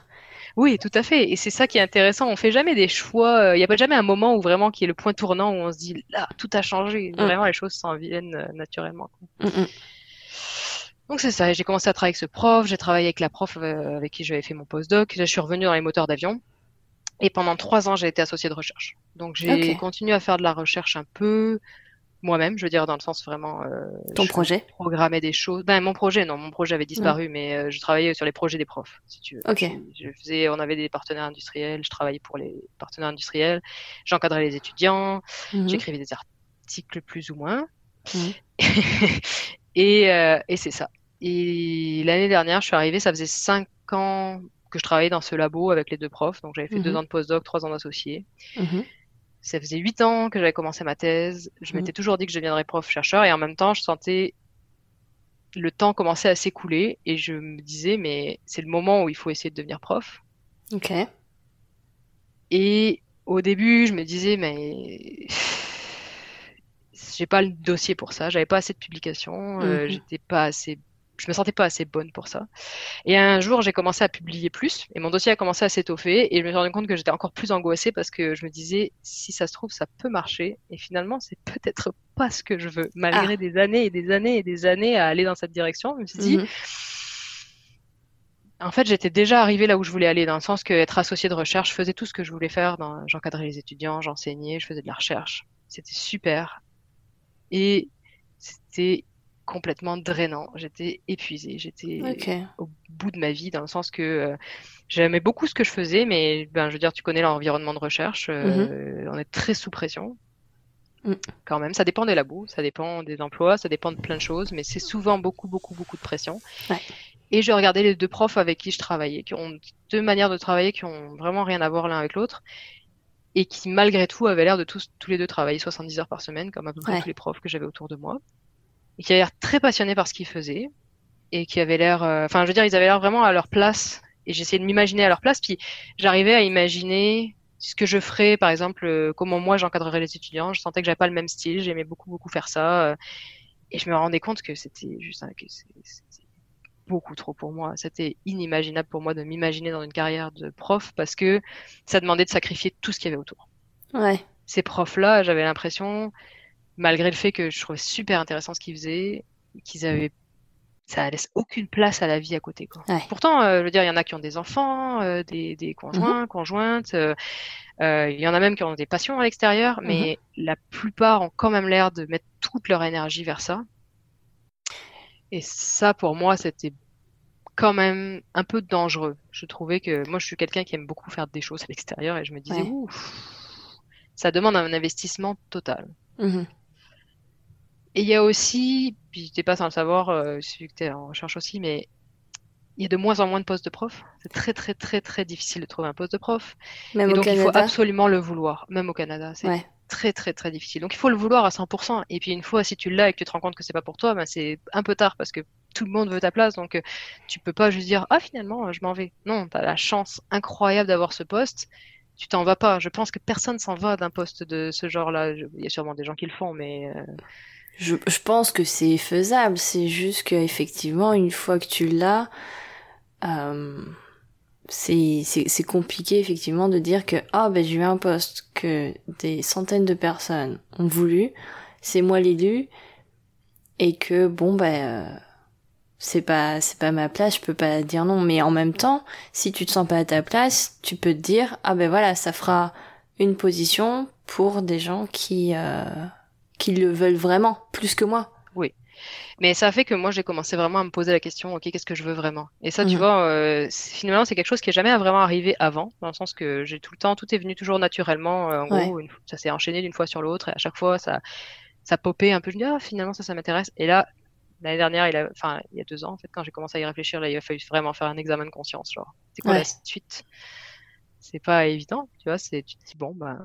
Oui, tout à fait. Et c'est ça qui est intéressant. On fait jamais des choix. Il n'y a pas jamais un moment où vraiment qui est le point tournant où on se dit là, tout a changé. Mm. Vraiment, les choses s'en viennent euh, naturellement. Donc c'est ça. J'ai commencé à travailler avec ce prof. J'ai travaillé avec la prof euh, avec qui j'avais fait mon postdoc. Je suis revenue dans les moteurs d'avion. Et pendant trois ans, j'ai été associée de recherche. Donc j'ai continué à faire de la recherche un peu moi-même, je veux dire dans le sens vraiment. euh, Ton je projet. programmais des choses. Ben mon projet, non, mon projet avait disparu, mais euh, je travaillais sur les projets des profs, si tu veux. Ok. Je, je faisais, on avait des partenaires industriels. Je travaillais pour les partenaires industriels. J'encadrais les étudiants. Mhm. J'écrivais des articles plus ou moins. Mhm. et euh, et c'est ça. Et l'année dernière, je suis arrivée, ça faisait cinq ans que je travaillais dans ce labo avec les deux profs. Donc j'avais fait deux Mhm. ans de postdoc, trois ans d'associé. Mhm. Ça faisait huit ans que j'avais commencé ma thèse. Je Mhm. m'étais toujours dit que je deviendrais prof-chercheur et en même temps, je sentais le temps commencer à s'écouler et je me disais, mais c'est le moment où il faut essayer de devenir prof. Ok. Et au début, je me disais, mais j'ai pas le dossier pour ça, j'avais pas assez de publications, euh, j'étais pas assez, je me sentais pas assez bonne pour ça. Et un jour, j'ai commencé à publier plus et mon dossier a commencé à s'étoffer et je me suis rendu compte que j'étais encore plus angoissée parce que je me disais, si ça se trouve, ça peut marcher et finalement, c'est peut-être pas ce que je veux. Malgré des années et des années et des années à aller dans cette direction, je me suis dit, Mhm. en fait, j'étais déjà arrivée là où je voulais aller, dans le sens que être associée de recherche, je faisais tout ce que je voulais faire. Dans... J'encadrais les étudiants, j'enseignais, je faisais de la recherche. C'était super. Et c'était complètement drainant. J'étais épuisée. J'étais au bout de ma vie, dans le sens que euh, j'aimais beaucoup ce que je faisais, mais ben, je veux dire, tu connais l'environnement de recherche. euh, On est très sous pression. Mm. Quand même, ça dépend des labos, ça dépend des emplois, ça dépend de plein de choses, mais c'est souvent beaucoup, beaucoup, beaucoup de pression. Ouais. Et je regardais les deux profs avec qui je travaillais, qui ont deux manières de travailler qui ont vraiment rien à voir l'un avec l'autre, et qui malgré tout avaient l'air de tous, tous les deux travailler 70 heures par semaine, comme à peu près Ouais. tous les profs que j'avais autour de moi, et qui avaient l'air très passionnés par ce qu'ils faisaient, et qui avaient l'air, euh, enfin, je veux dire, ils avaient l'air vraiment à leur place, et j'essayais de m'imaginer à leur place, puis j'arrivais à imaginer ce que je ferais, par exemple, euh, comment moi j'encadrerais les étudiants. Je sentais que j'avais pas le même style, j'aimais beaucoup beaucoup faire ça, euh, et je me rendais compte que c'était juste un- que c'était beaucoup trop pour moi. C'était inimaginable pour moi de m'imaginer dans une carrière de prof parce que ça demandait de sacrifier tout ce qu'il y avait autour. Ouais. Ces profs-là, j'avais l'impression, malgré le fait que je trouvais super intéressant ce qu'ils faisaient, qu'ils avaient ça laisse aucune place à la vie à côté, quoi. Ouais. Pourtant, euh, je veux dire, il y en a qui ont des enfants, euh, des, des conjoints, conjointes, euh, euh, il y en a même qui ont des passions à l'extérieur, mais la plupart ont quand même l'air de mettre toute leur énergie vers ça. Et ça, pour moi, c'était quand même un peu dangereux. Je trouvais que moi, je suis quelqu'un qui aime beaucoup faire des choses à l'extérieur et je me disais, Ouais. ça demande un investissement total. Mhm. Et il y a aussi, puis t'es pas sans le savoir, euh, celui que t'es en recherche aussi, mais il y a de moins en moins de postes de prof. C'est très très très très difficile de trouver un poste de prof. Même Et au donc il faut Canada. absolument le vouloir, même au Canada. C'est Ouais. très très très difficile. Donc il faut le vouloir à 100%. Et puis une fois, si tu l'as et que tu te rends compte que c'est pas pour toi, ben c'est un peu tard parce que tout le monde veut ta place. Donc euh, tu peux pas juste dire ah finalement je m'en vais. Non, t'as la chance incroyable d'avoir ce poste. Tu t'en vas pas. Je pense que personne s'en va d'un poste de ce genre-là. Je- Il y a sûrement des gens qui le font, mais euh, Je, je pense que c'est faisable. C'est juste que effectivement, une fois que tu l'as, euh, c'est compliqué effectivement de dire que ah ben j'ai eu un poste que des centaines de personnes ont voulu, c'est moi l'élu et que bon ben euh, c'est pas c'est pas ma place, je peux pas dire non. Mais en même temps, si tu te sens pas à ta place, tu peux te dire ah ben voilà ça fera une position pour des gens qui euh, qui le veulent vraiment plus que moi. Mais ça a fait que moi, j'ai commencé vraiment à me poser la question, ok, qu'est-ce que je veux vraiment? Et ça, tu Mhm. vois, euh, finalement, c'est quelque chose qui est jamais vraiment arrivé avant, dans le sens que j'ai tout le temps, tout est venu toujours naturellement. euh, en Ouais. gros, une- ça s'est enchaîné d'une fois sur l'autre, et à chaque fois, ça, ça popait un peu. Je me dis, ah, finalement, ça, ça m'intéresse. Et là, l'année dernière, il a, enfin, il y a deux ans, en fait, quand j'ai commencé à y réfléchir, là, il a fallu vraiment faire un examen de conscience, genre, c'est quoi Ouais. la suite? C'est pas évident, tu vois. C'est, tu te dis, bon, ben,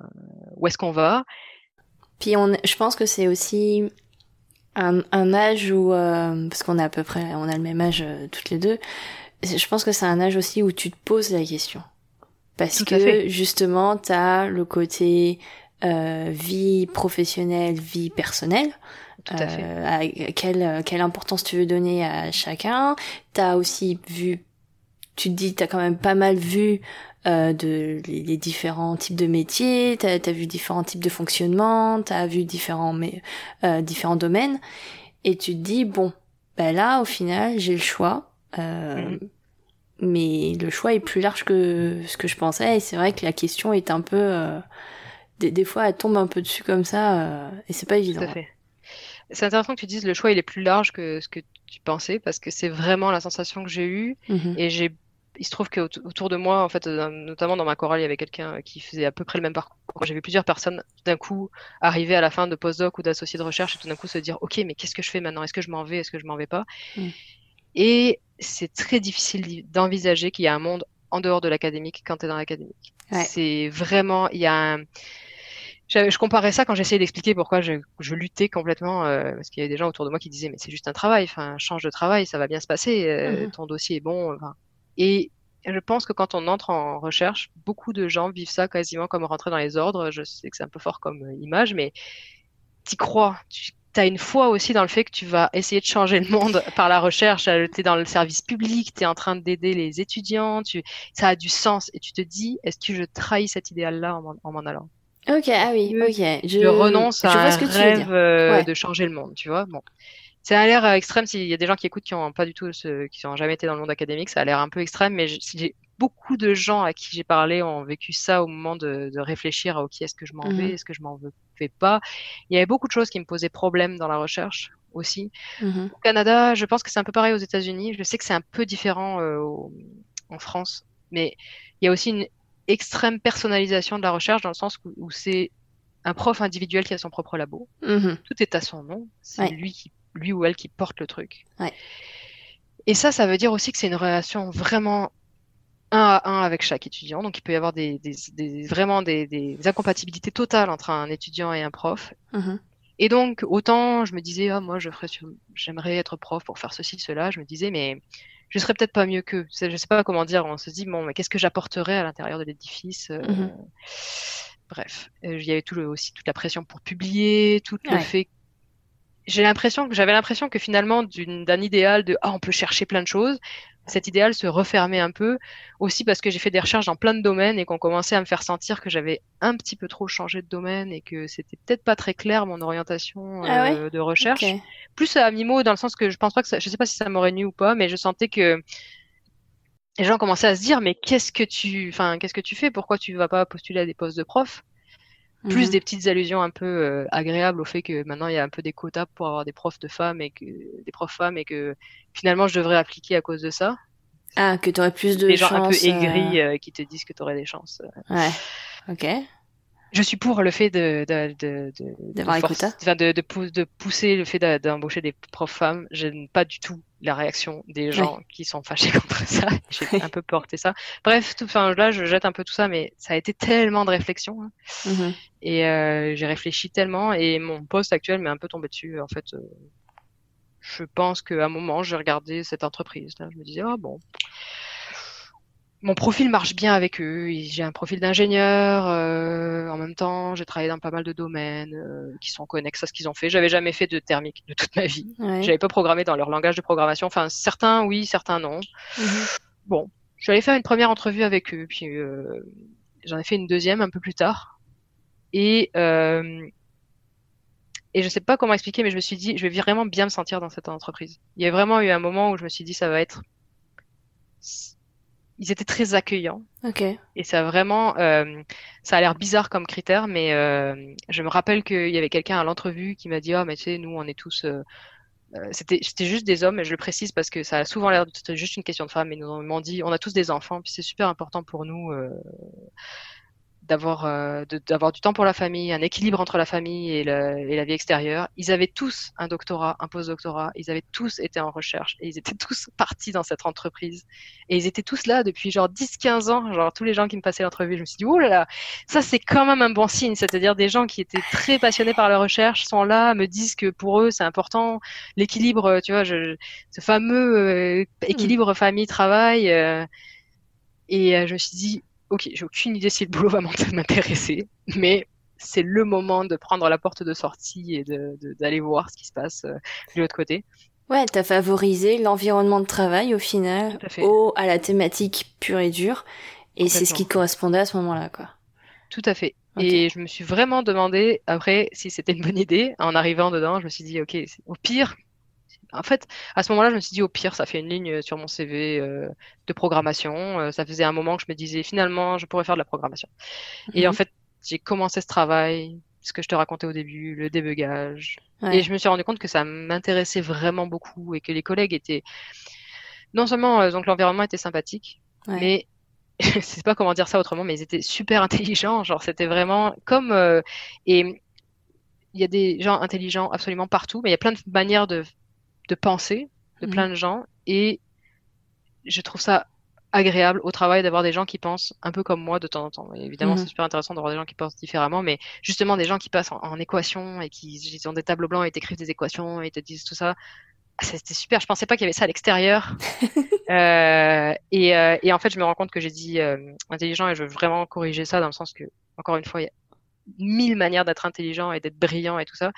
où est-ce qu'on va? Puis on, je pense que c'est aussi un, un âge où, euh, parce qu'on a à peu près, on a le même âge euh, toutes les deux. Je pense que c'est un âge aussi où tu te poses la question, parce Tout que justement t'as le côté euh, vie professionnelle, vie personnelle. Tout à fait. Euh, à quelle, quelle importance tu veux donner à chacun. T'as aussi vu, tu te dis, t'as quand même pas mal vu euh, de les, les différents types de métiers, t'as as vu différents types de fonctionnement, t'as vu différents mais euh, différents domaines, et tu te dis bon, ben là au final j'ai le choix, euh, Mhm. mais le choix est plus large que ce que je pensais, et c'est vrai que la question est un peu, euh, des, des fois elle tombe un peu dessus comme ça, euh, et c'est pas évident. Tout à fait. C'est intéressant que tu dises le choix il est plus large que ce que tu pensais parce que c'est vraiment la sensation que j'ai eue Mhm. et j'ai il se trouve que aut- autour de moi en fait euh, notamment dans ma chorale il y avait quelqu'un qui faisait à peu près le même parcours. J'avais plusieurs personnes d'un coup arriver à la fin de postdoc ou d'associé de recherche et tout d'un coup se dire OK mais qu'est-ce que je fais maintenant? Est-ce que je m'en vais? Est-ce que je m'en vais pas? Mm. Et c'est très difficile d'envisager qu'il y a un monde en dehors de l'académique quand tu es dans l'académique. Ouais. C'est vraiment il y a un je, je comparais ça quand j'essayais d'expliquer pourquoi je, je luttais complètement, euh, parce qu'il y avait des gens autour de moi qui disaient mais c'est juste un travail, enfin change de travail, ça va bien se passer, euh, Mhm. ton dossier est bon. enfin. Et je pense que quand on entre en recherche, beaucoup de gens vivent ça quasiment comme rentrer dans les ordres. Je sais que c'est un peu fort comme euh, image, mais t'y crois. Tu as une foi aussi dans le fait que tu vas essayer de changer le monde par la recherche. Tu es dans le service public, tu es en train d'aider les étudiants, tu... ça a du sens. Et tu te dis, est-ce que je trahis cet idéal-là en m'en- en m'en allant? Ok, ah oui, Je- ok. Je, je renonce je à vois un rêve euh, Ouais. de changer le monde, tu vois. Bon, ça a l'air euh, extrême. S'il y a des gens qui écoutent qui ont pas du tout, ce, qui ont jamais été dans le monde académique, ça a l'air un peu extrême. Mais j'ai beaucoup de gens à qui j'ai parlé ont vécu ça au moment de, de réfléchir à ok, est-ce que je m'en Mhm. vais, est-ce que je m'en vais pas. Il y avait beaucoup de choses qui me posaient problème dans la recherche aussi. Mhm. Au Canada, je pense que c'est un peu pareil aux États-Unis. Je sais que c'est un peu différent euh, au- en France, mais il y a aussi une extrême personnalisation de la recherche dans le sens où, où c'est un prof individuel qui a son propre labo. Mhm. Tout est à son nom. C'est Ouais. lui qui, lui ou elle qui porte le truc. Ouais. Et ça, ça veut dire aussi que c'est une relation vraiment un à un avec chaque étudiant. Donc, il peut y avoir des, des, des- vraiment des, des incompatibilités totales entre un étudiant et un prof. Mhm. Et donc, autant je me disais, ah, moi, je ferais sur- j'aimerais être prof pour faire ceci, cela. Je me disais, mais je serais peut-être pas mieux qu'eux. Je sais pas comment dire. On se dit, bon, mais qu'est-ce que j'apporterais à l'intérieur de l'édifice Euh, Mhm. Bref, Euh, il y avait tout le, aussi toute la pression pour publier, tout le Ouais. fait. J'ai l'impression que j'avais l'impression que finalement, d'une- d'un idéal de, ah, on peut chercher plein de choses. Cet idéal se refermait un peu, aussi parce que j'ai fait des recherches dans plein de domaines et qu'on commençait à me faire sentir que j'avais un petit peu trop changé de domaine et que c'était peut-être pas très clair mon orientation Ah ouais euh, de recherche. Plus à mi-mot, dans le sens que je pense pas que ça, je sais pas si ça m'aurait nu ou pas, mais je sentais que les gens commençaient à se dire, mais qu'est-ce que tu, enfin, qu'est-ce que tu fais? Pourquoi tu vas pas postuler à des postes de prof? Plus Mhm. des petites allusions un peu euh, agréables au fait que maintenant il y a un peu des quotas pour avoir des profs de femmes et que des profs femmes et que finalement je devrais appliquer à cause de ça. Ah, que t'aurais plus de Des gens un peu chances. euh, aigris euh, qui te disent que tu aurais des chances. Ouais. Ok. Je suis pour le fait de de de de, de force- de, de, pou- de pousser le fait d'embaucher des profs femmes. J'aime pas du tout la réaction des gens qui sont fâchés contre ça. J'ai un peu porté ça. Bref, tout, enfin là je jette un peu tout ça, mais ça a été tellement de réflexion. hein. Mhm. Et euh, j'ai réfléchi tellement et mon poste actuel m'est un peu tombé dessus. En fait, euh, je pense qu'à un moment, j'ai regardé cette entreprise. Là, je me disais, ah bon, mon profil marche bien avec eux. J'ai un profil d'ingénieur. euh, en même temps, j'ai travaillé dans pas mal de domaines euh, qui sont connexes à ce qu'ils ont fait. J'avais jamais fait de thermique de toute ma vie. Ouais. J'avais pas programmé dans leur langage de programmation. Enfin, certains oui, certains non. Mhm. Bon, je suis allée faire une première entrevue avec eux, puis euh, j'en ai fait une deuxième un peu plus tard. Et euh, et je sais pas comment expliquer, mais je me suis dit, je vais vraiment bien me sentir dans cette entreprise. Il y a vraiment eu un moment où je me suis dit, ça va être. Ils étaient très accueillants Ok. et ça a vraiment, euh, ça a l'air bizarre comme critère, mais euh, je me rappelle qu'il y avait quelqu'un à l'entrevue qui m'a dit, ah mais tu sais, nous on est tous euh, euh, c'était juste des hommes, et je le précise parce que ça a souvent l'air d'être juste une question de femmes, mais nous m'ont dit, on a tous des enfants, puis c'est super important pour nous euh, d'avoir euh, d'avoir du temps pour la famille, un équilibre entre la famille et, et, la vie extérieure. Ils avaient tous un doctorat, un post-doctorat, ils avaient tous été en recherche et ils étaient tous partis dans cette entreprise. Et ils étaient tous là depuis genre 10-15 ans, genre tous les gens qui me passaient l'entrevue. Je me suis dit, oh là là, ça c'est quand même un bon signe, c'est-à-dire des gens qui étaient très passionnés par la recherche sont là, me disent que pour eux c'est important l'équilibre, tu vois, je, ce fameux euh, équilibre mmh. famille-travail. Euh, et je me suis dit, ok, j'ai aucune idée si le boulot va m'intéresser, mais c'est le moment de prendre la porte de sortie et d'aller voir ce qui se passe euh, de l'autre côté. Ouais, t'as favorisé l'environnement de travail au final, au, à la thématique pure et dure, et c'est ce qui correspondait à ce moment-là, quoi. Tout à fait. Et je me suis vraiment demandé après si c'était une bonne idée. En arrivant dedans, je me suis dit, ok, au pire, en fait, à ce moment-là, je me suis dit au pire, ça fait une ligne sur mon CV euh, de programmation. Euh, ça faisait un moment que je me disais finalement, je pourrais faire de la programmation. Et en mhm. fait, j'ai commencé ce travail, ce que je te racontais au début, le débugage. Et je me suis rendu compte que ça m'intéressait vraiment beaucoup et que les collègues étaient non seulement euh, donc l'environnement était sympathique, mais je sais pas comment dire ça autrement, mais ils étaient super intelligents. Genre, c'était vraiment comme et il y a des gens intelligents absolument partout, mais il y a plein de manières de de pensée de plein mhm. de gens et je trouve ça agréable au travail d'avoir des gens qui pensent un peu comme moi de temps en temps. évidemment, c'est mhm. super intéressant d'avoir des gens qui pensent différemment, mais justement des gens qui passent en, équation et qui ont des tableaux blancs et t'écrivent des équations et te disent tout ça. Ah, c'était super. Je pensais pas qu'il y avait ça à l'extérieur. euh, et, euh, et, en fait, je me rends compte que j'ai dit euh, intelligent et je veux vraiment corriger ça dans le sens que, encore une fois, il y a mille manières d'être intelligent et d'être brillant et tout ça.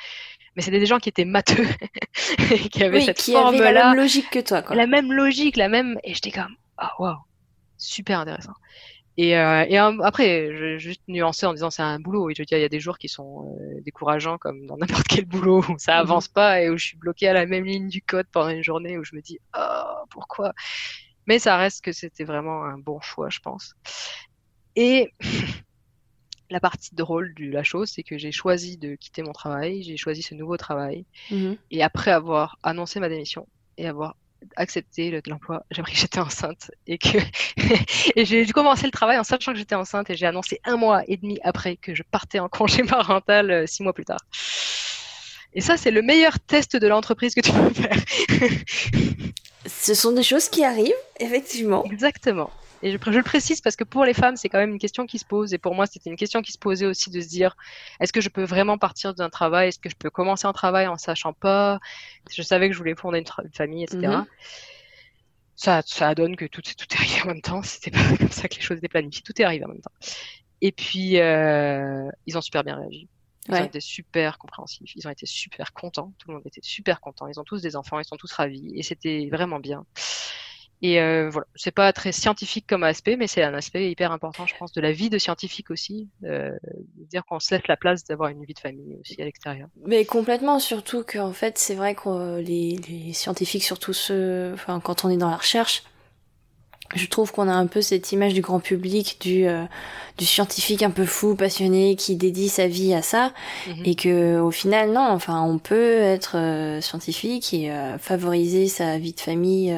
Mais c'était des gens qui étaient matheux et qui avaient cette forme là la même logique que toi quoi. la même logique la même et j'étais comme ah oh, waouh super intéressant. Et, euh, et après je vais juste nuancer en disant c'est un boulot. Et je veux dire il y a des jours qui sont euh, décourageants comme dans n'importe quel boulot où ça mhm. avance pas et où je suis bloqué à la même ligne du code pendant une journée où je me dis oh pourquoi? Mais ça reste que c'était vraiment un bon choix je pense. Et la partie drôle de la chose, c'est que j'ai choisi de quitter mon travail, j'ai choisi ce nouveau travail, mhm. et après avoir annoncé ma démission et avoir accepté l'emploi, j'ai appris que j'étais enceinte et que et j'ai commencé le travail en sachant que j'étais enceinte et j'ai annoncé un mois et demi après que je partais en congé parental euh, six mois plus tard. Et ça, c'est le meilleur test de l'entreprise que tu peux faire. Ce sont des choses qui arrivent, effectivement. Exactement. Et je, le précise parce que pour les femmes, c'est quand même une question qui se pose. Et pour moi, c'était une question qui se posait aussi de se dire, est-ce que je peux vraiment partir d'un travail? Est-ce que je peux commencer un travail en sachant pas? Je savais que je voulais fonder une, famille, etc. Mm-hmm. Ça, ça donne que tout, tout est arrivé en même temps. C'était pas comme ça que les choses étaient planifiées. Tout est arrivé en même temps. Et puis, euh, ils ont super bien réagi. Ils ont été super compréhensifs, ils ont été super contents, tout le monde était super content, ils ont tous des enfants, ils sont tous ravis, et c'était vraiment bien. Et euh, voilà, c'est pas très scientifique comme aspect, mais c'est un aspect hyper important, je pense, de la vie de scientifique aussi, euh, de dire qu'on se la place d'avoir une vie de famille aussi à l'extérieur. Mais complètement, surtout qu'en fait, c'est vrai que les, les scientifiques, surtout ceux, enfin, quand on est dans la recherche, je trouve qu'on a un peu cette image du grand public du euh, du scientifique un peu fou passionné qui dédie sa vie à ça mhm. et que au final non enfin on peut être euh, scientifique et euh, favoriser sa vie de famille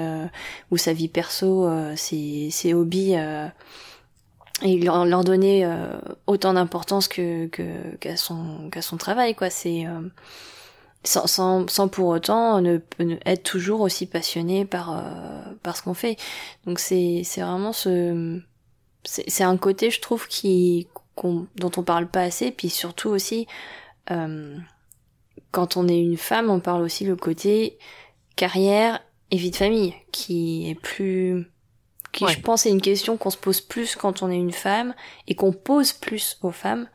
ou sa vie perso ses ses hobbies et leur, leur donner autant d'importance que qu'à son qu'à son travail quoi c'est sans, sans, sans, pour autant ne, être toujours aussi passionné par, euh, par ce qu'on fait. Donc c'est, c'est vraiment ce, c'est, un côté, je trouve, qui, dont on parle pas assez, puis surtout aussi, euh, quand on est une femme, on parle aussi le côté carrière et vie de famille, qui est plus, qui je pense est une question qu'on se pose plus quand on est une femme et qu'on pose plus aux femmes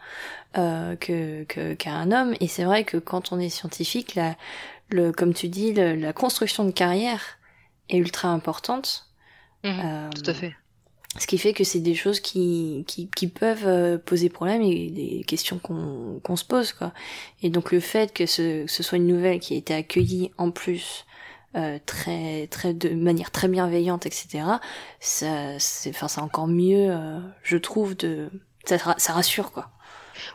euh, que qu'à un homme. Et c'est vrai que quand on est scientifique, la, le, comme tu dis, la construction de carrière est ultra importante. Mhm, euh, tout à fait. Ce qui fait que c'est des choses qui, qui, qui peuvent euh, poser problème et des questions qu'on qu'on se pose quoi. Et donc le fait que ce, ce soit une nouvelle qui a été accueillie en plus euh, très très de manière très bienveillante etc. Ça c'est enfin c'est encore mieux euh, je trouve de ça, ça rassure quoi.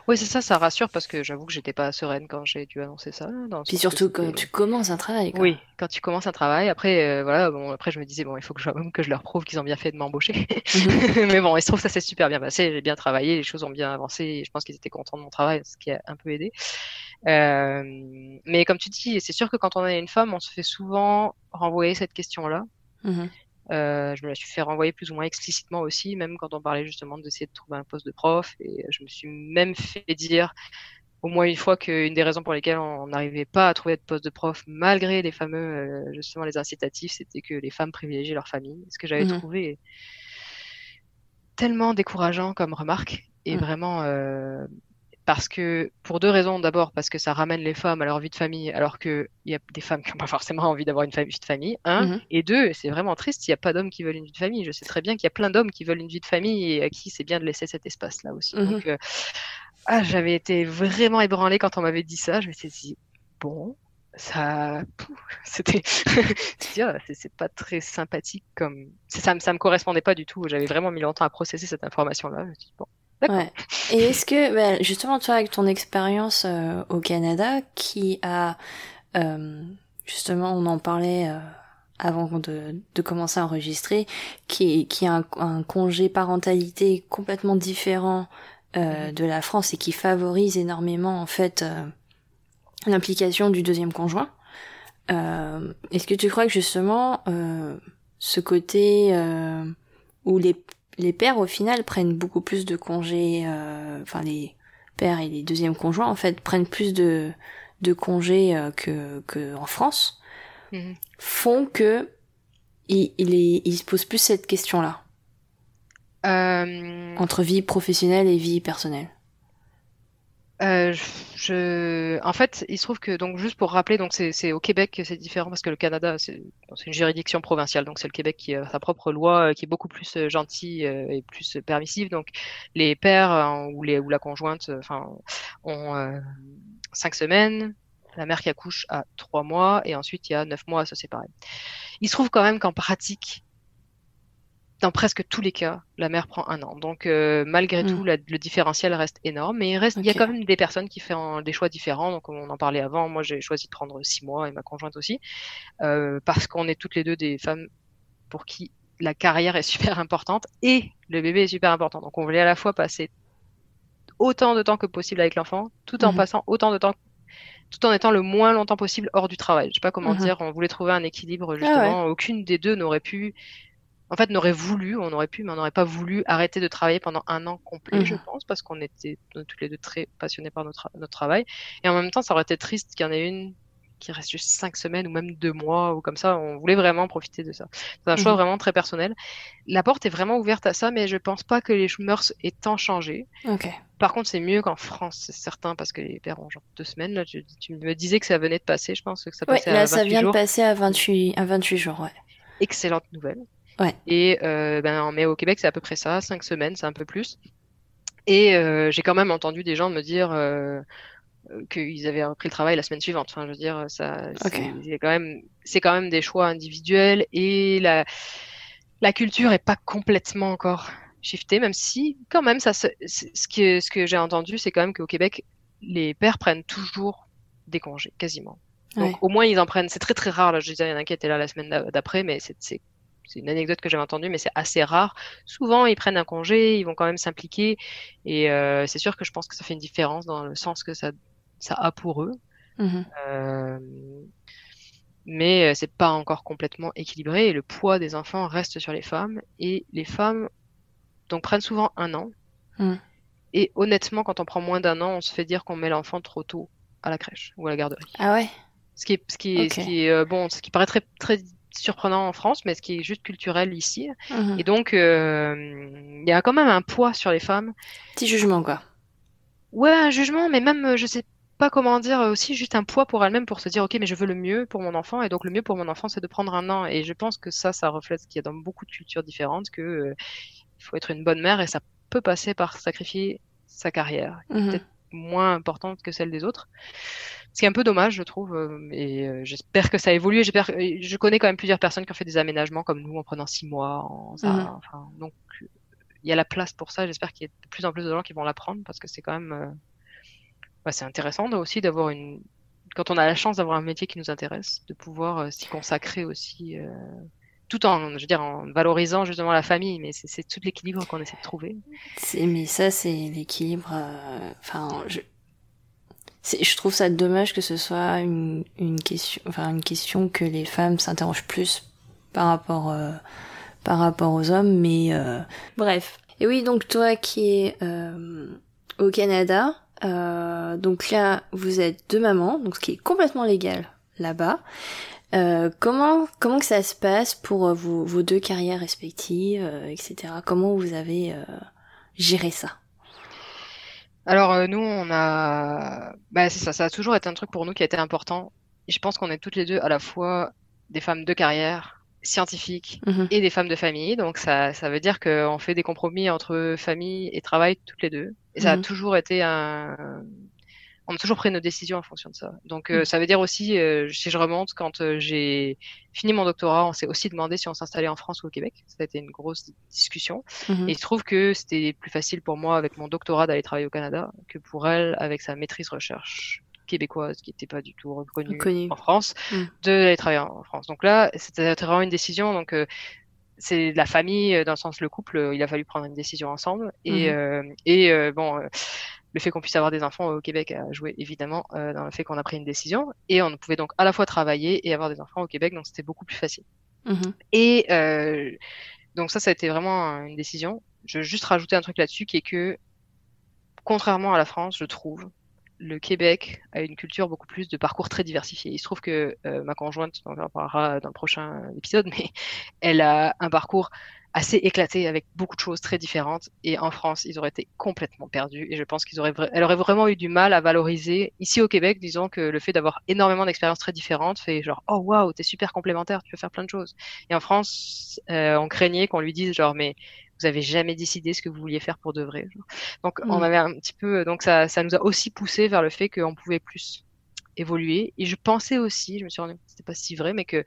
Oui, c'est ça, ça rassure parce que j'avoue que j'étais pas sereine quand j'ai dû annoncer ça. Dans Puis surtout quand tu commences un travail. Oui, quand tu commences un travail. Après, euh, voilà, bon, après je me disais bon, il faut que je, que je leur prouve qu'ils ont bien fait de m'embaucher. Mhm. Mais bon, il se trouve que ça s'est super bien passé. J'ai bien travaillé, les choses ont bien avancé. Et je pense qu'ils étaient contents de mon travail, ce qui a un peu aidé. Euh, mais comme tu dis, c'est sûr que quand on est une femme, on se fait souvent renvoyer cette question-là. Mhm. Euh, je me la suis fait renvoyer plus ou moins explicitement aussi, même quand on parlait justement d'essayer de trouver un poste de prof. Et je me suis même fait dire au moins une fois qu'une des raisons pour lesquelles on n'arrivait pas à trouver de poste de prof, malgré les fameux, euh, justement, les incitatifs, c'était que les femmes privilégiaient leur famille. Ce que j'avais mhm. trouvé tellement décourageant comme remarque et mhm. vraiment euh, parce que pour deux raisons. D'abord parce que ça ramène les femmes à leur vie de famille, alors qu'il y a des femmes qui n'ont pas forcément envie d'avoir une vie de famille. Un. Mhm. Et deux, c'est vraiment triste, il n'y a pas d'hommes qui veulent une vie de famille. Je sais très bien qu'il y a plein d'hommes qui veulent une vie de famille et à qui c'est bien de laisser cet espace-là aussi. Mhm. Donc, euh, ah, j'avais été vraiment ébranlée quand on m'avait dit ça. Je me suis dit, bon, ça c'était c'est pas très sympathique comme ça ça me correspondait pas du tout j'avais vraiment mis longtemps à processer cette information là bon Ouais. Et est-ce que, bah, justement, toi, avec ton expérience euh, au Canada, qui a, euh, justement, on en parlait euh, avant de, de, commencer à enregistrer, qui, qui a un, congé parentalité complètement différent mm-hmm. de la France et qui favorise énormément, en fait, l'implication du deuxième conjoint. est-ce que tu crois que, justement, ce côté où les les pères au final prennent beaucoup plus de congés, euh, enfin les pères et les deuxièmes conjoints en fait prennent plus de, de congés euh, que, que en France, mhm. font que ils, ils, se posent plus cette question-là. Euh... Entre vie professionnelle et vie personnelle. Euh, je, en fait, il se trouve que donc juste pour rappeler, donc c'est au Québec que c'est différent parce que le Canada c'est une juridiction provinciale, donc c'est le Québec qui a sa propre loi euh, qui est beaucoup plus euh, gentille et plus permissive. Donc les pères ou les ou la conjointe, enfin, ont cinq semaines, la mère qui accouche à trois mois et ensuite il y a neuf mois à se séparer. Il se trouve quand même qu'en pratique, dans presque tous les cas, la mère prend un an. Donc, euh, malgré tout, hmm. le différentiel reste énorme. Mais il, reste, il y a quand même des personnes qui font des choix différents. Donc, on en parlait avant. Moi, j'ai choisi de prendre six mois et ma conjointe aussi. Euh, parce qu'on est toutes les deux des femmes pour qui la carrière est super importante et le bébé est super important. Donc, on voulait à la fois passer autant de temps que possible avec l'enfant, tout en hmm. passant autant de temps tout en étant le moins longtemps possible hors du travail. Je sais pas comment hmm. dire, on voulait trouver un équilibre ah justement. Aucune des deux n'aurait pu en fait, n'aurait voulu, on aurait pu, mais on n'aurait pas voulu arrêter de travailler pendant un an complet, je mmh. pense, parce qu'on était toutes les deux très passionnés par notre, notre travail. Et en même temps, ça aurait été triste qu'il y en ait une qui reste juste cinq semaines ou même deux mois ou comme ça. On voulait vraiment profiter de ça. C'est un choix mmh. vraiment très personnel. La porte est vraiment ouverte à ça, mais je pense pas que les mœurs aient tant changé. Par contre, c'est mieux qu'en France, c'est certain, parce que les pères ont genre deux semaines. Là, tu, me disais que ça venait de passer, je pense que ça passait là, ça vient de passer à 28, à 28 jours, ouais. Excellente nouvelle. Et euh, ben, mais au Québec, c'est à peu près ça, cinq semaines, c'est un peu plus. Et euh, j'ai quand même entendu des gens me dire euh, qu'ils avaient repris le travail la semaine suivante. Enfin, je veux dire, ça, c'est quand même, c'est quand même des choix individuels et la la culture est pas complètement encore shiftée, même si quand même ça, ce qui, ce que j'ai entendu, c'est quand même qu'au Québec, les pères prennent toujours des congés, quasiment. Donc au moins ils en prennent. C'est très très rare. Là, je disais, il y en a qui étaient là la semaine d'après, mais c'est c'est une anecdote que j'avais entendue, mais c'est assez rare. Souvent, ils prennent un congé, ils vont quand même s'impliquer, et euh, c'est sûr que je pense que ça fait une différence dans le sens que ça, ça a pour eux. Mhm. Euh, mais euh, c'est pas encore complètement équilibré, et le poids des enfants reste sur les femmes, et les femmes donc prennent souvent un an. Mhm. Et honnêtement, quand on prend moins d'un an, on se fait dire qu'on met l'enfant trop tôt à la crèche ou à la garderie. Ah ouais? Ce qui est, ce qui ce qui est bon, ce qui paraît très, très surprenant en France, mais ce qui est juste culturel ici. Mhm. Et donc, euh, il y a quand même un poids sur les femmes. Petit jugement, quoi. Ouais, un jugement, mais même, je sais pas comment dire, aussi juste un poids pour elle-même pour se dire, ok, mais je veux le mieux pour mon enfant, et donc le mieux pour mon enfant, c'est de prendre un an. Et je pense que ça, ça reflète ce qu'il y a dans beaucoup de cultures différentes, que euh, il faut être une bonne mère, et ça peut passer par sacrifier sa carrière, mhm. peut-être moins importante que celle des autres. Ce qui est un peu dommage, je trouve. Euh, et euh, j'espère que ça évolue. J'espère. Je connais quand même plusieurs personnes qui ont fait des aménagements comme nous en prenant six mois. En, mhm. enfin, donc il y a la place pour ça. J'espère qu'il y a de plus en plus de gens qui vont l'apprendre parce que c'est quand même, bah, c'est intéressant aussi d'avoir une, quand on a la chance d'avoir un métier qui nous intéresse, de pouvoir s'y consacrer aussi tout en, je veux dire, en valorisant justement la famille, mais c'est tout l'équilibre qu'on essaie de trouver. Mais ça, c'est l'équilibre. Euh, enfin, je, je trouve ça dommage que ce soit une, une question, enfin une question que les femmes s'interrogent plus par rapport, euh, par rapport aux hommes, mais euh, bref. Et oui, donc toi qui es au Canada, donc là vous êtes deux mamans, donc ce qui est complètement légal là-bas. Euh, comment comment que ça se passe pour euh, vos, vos deux carrières respectives, euh, etc. Comment vous avez géré ça? Alors nous, on a, bah c'est ça, ça a toujours été un truc pour nous qui a été important. Je pense qu'on est toutes les deux à la fois des femmes de carrière, scientifiques mhm. et des femmes de famille. Donc ça, ça veut dire qu'on fait des compromis entre famille et travail toutes les deux. Et ça a mhm. toujours été un, on a toujours pris nos décisions en fonction de ça. Donc, euh, mm. ça veut dire aussi, euh, si je remonte, quand euh, j'ai fini mon doctorat, on s'est aussi demandé si on s'installait en France ou au Québec. Ça a été une grosse discussion. Mm-hmm. Et il se trouve que c'était plus facile pour moi avec mon doctorat d'aller travailler au Canada que pour elle avec sa maîtrise recherche québécoise qui n'était pas du tout reconnue en France, mm. de d'aller travailler en France. Donc là, c'était vraiment une décision. Donc c'est la famille, dans le sens le couple, il a fallu prendre une décision ensemble. Et, mm-hmm. et bon, le fait qu'on puisse avoir des enfants au Québec a joué évidemment euh, dans le fait qu'on a pris une décision et on pouvait donc à la fois travailler et avoir des enfants au Québec, donc c'était beaucoup plus facile. Mm-hmm. Et euh, donc ça, ça a été vraiment une décision. Je veux juste rajouter un truc là-dessus qui est que, contrairement à la France, je trouve, le Québec a une culture beaucoup plus de parcours très diversifié. Il se trouve que euh, ma conjointe, on en parlera dans le prochain épisode, mais elle a un parcours assez éclatée avec beaucoup de choses très différentes. Et en France, ils auraient été complètement perdus. Et je pense qu'ils auraient, elle aurait vraiment eu du mal à valoriser. Ici au Québec, disons que le fait d'avoir énormément d'expériences très différentes fait genre, oh waouh, t'es super complémentaire, tu peux faire plein de choses. Et en France, euh, on craignait qu'on lui dise genre, mais vous avez jamais décidé ce que vous vouliez faire pour de vrai. Donc on mm. avait un petit peu, donc ça, ça nous a aussi poussé vers le fait qu'on pouvait plus évoluer. Et je pensais aussi, je me suis rendu c'était pas si vrai, mais que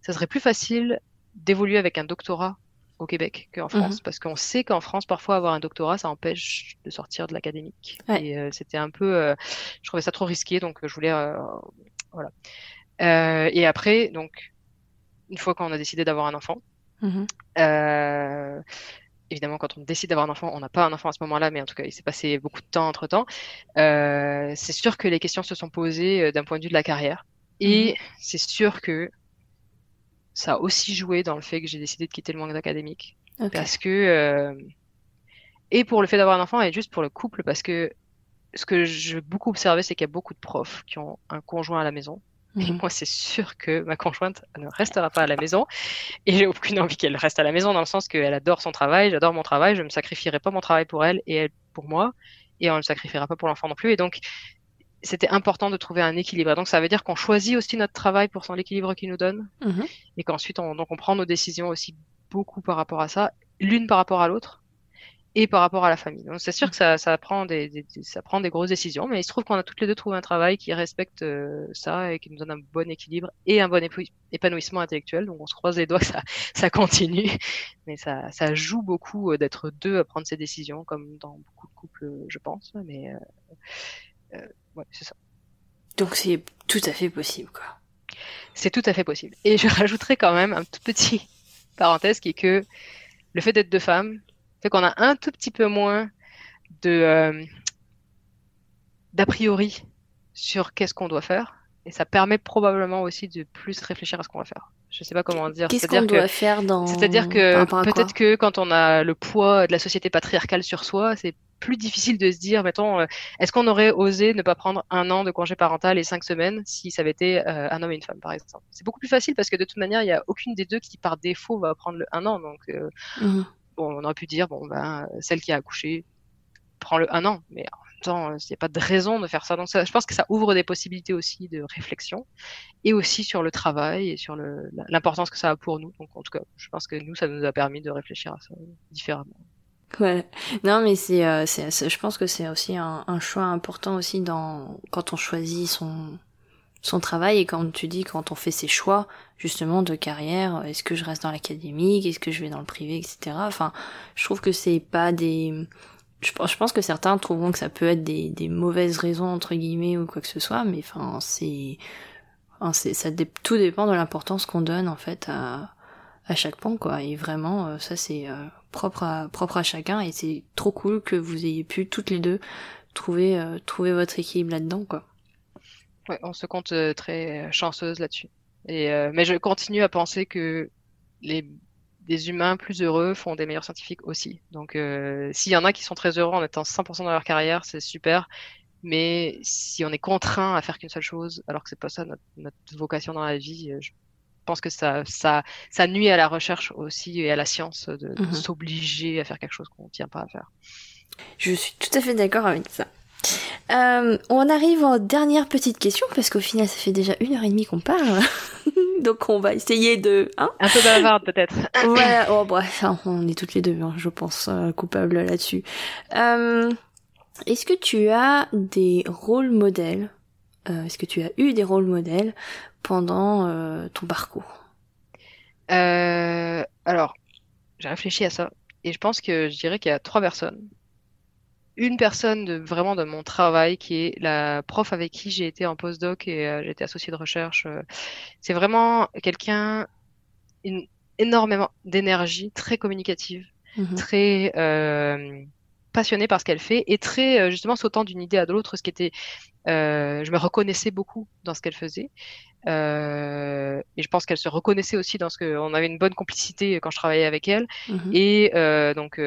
ça serait plus facile d'évoluer avec un doctorat au Québec qu'en France, mhm. parce qu'on sait qu'en France, parfois, avoir un doctorat, ça empêche de sortir de l'académique. Et euh, c'était un peu, euh, je trouvais ça trop risqué, donc je voulais, euh, voilà. et après, donc, une fois qu'on a décidé d'avoir un enfant, mhm. évidemment, quand on décide d'avoir un enfant, on n'a pas un enfant à ce moment-là, mais en tout cas, il s'est passé beaucoup de temps entre temps. c'est sûr que les questions se sont posées d'un point de vue de la carrière. Et mhm. c'est sûr que ça a aussi joué dans le fait que j'ai décidé de quitter le monde académique. Parce que. Euh, et pour le fait d'avoir un enfant, et juste pour le couple, parce que ce que j'ai beaucoup observé, c'est qu'il y a beaucoup de profs qui ont un conjoint à la maison. Et mhm. moi, c'est sûr que ma conjointe ne restera pas à la maison. Et j'ai aucune envie qu'elle reste à la maison, dans le sens qu'elle adore son travail, j'adore mon travail, je ne me sacrifierai pas mon travail pour elle et elle pour moi. Et on ne le sacrifiera pas pour l'enfant non plus. Et donc, c'était important de trouver un équilibre. Donc ça veut dire qu'on choisit aussi notre travail pour son l'équilibre qu'il nous donne, mhm. et qu'ensuite on, donc on prend nos décisions aussi beaucoup par rapport à ça, l'une par rapport à l'autre, et par rapport à la famille. Donc c'est sûr que ça, ça prend des, ça prend des grosses décisions, mais il se trouve qu'on a toutes les deux trouvé un travail qui respecte euh, ça et qui nous donne un bon équilibre et un bon épanouissement intellectuel. Donc on se croise les doigts que ça, ça continue, mais ça, ça joue beaucoup euh, d'être deux à prendre ces décisions, comme dans beaucoup de couples, je pense. Mais euh, ouais, c'est ça. Donc c'est tout à fait possible, quoi. C'est tout à fait possible. Et je rajouterai quand même un tout petit parenthèse qui est que le fait d'être deux femmes fait qu'on a un tout petit peu moins de euh, d'a priori sur qu'est-ce qu'on doit faire et ça permet probablement aussi de plus réfléchir à ce qu'on va faire. Je sais pas comment dire. Qu'est-ce qu'on doit faire dans C'est-à-dire que peut-être que quand on a le poids de la société patriarcale sur soi, c'est plus difficile de se dire, mettons, euh, est-ce qu'on aurait osé ne pas prendre un an de congé parental et cinq semaines si ça avait été euh, un homme et une femme, par exemple? C'est beaucoup plus facile parce que de toute manière, il n'y a aucune des deux qui, par défaut, va prendre le un an. Donc, euh, mmh. bon, on aurait pu dire, bon, ben, celle qui a accouché prend le un an, mais en même temps, il n'y a pas de raison de faire ça. Donc, ça, je pense que ça ouvre des possibilités aussi de réflexion et aussi sur le travail et sur l'importance que ça a pour nous. Donc, en tout cas, je pense que nous, ça nous a permis de réfléchir à ça différemment. Non, mais c'est, euh, c'est, je pense que c'est aussi un, un, choix important aussi dans quand on choisit son son travail et quand tu dis quand on fait ses choix justement de carrière, est-ce que je reste dans l'académique, est-ce que je vais dans le privé, etc. Enfin, je trouve que c'est pas des je, pense que certains trouveront que ça peut être des, des mauvaises raisons entre guillemets ou quoi que ce soit, mais enfin c'est, enfin, c'est ça tout dépend de l'importance qu'on donne en fait à, à chaque point quoi. Et vraiment euh, ça c'est euh, propre à propre à chacun et c'est trop cool que vous ayez pu toutes les deux trouver euh, trouver votre équilibre là-dedans quoi. Ouais, on se compte très chanceuse là-dessus. Et mais je continue à penser que les des humains plus heureux font des meilleurs scientifiques aussi. Donc, s'il y en a qui sont très heureux en étant 100% dans leur carrière, c'est super. Mais si on est contraint à faire qu'une seule chose, alors que c'est pas ça notre, vocation dans la vie, je pense que ça, ça, ça nuit à la recherche aussi et à la science de, mhm. s'obliger à faire quelque chose qu'on ne tient pas à faire. Je suis tout à fait d'accord avec ça. Euh, on arrive en dernière petite question parce qu'au final ça fait déjà une heure et demie qu'on parle. Donc on va essayer de... Hein? Un peu bavarde peut-être. ouais, oh, bref, on est toutes les deux, hein, je pense, euh, coupables là-dessus. Euh, Est-ce que tu as des rôles modèles? Euh, Est-ce que tu as eu des rôles modèles pendant euh, ton parcours? Alors, j'ai réfléchi à ça et je pense que je dirais qu'il y a trois personnes une personne de vraiment de mon travail qui est la prof avec qui j'ai été en postdoc et euh, j'ai été associée de recherche. Euh. c'est vraiment quelqu'un une, énormément d'énergie, très communicative, mmh très euh, passionnée par ce qu'elle fait et très euh, justement sautant d'une idée à l'autre, ce qui était, je me reconnaissais beaucoup dans ce qu'elle faisait. et je pense qu'elle se reconnaissait aussi dans ce que on avait une bonne complicité quand je travaillais avec elle. Mmh et donc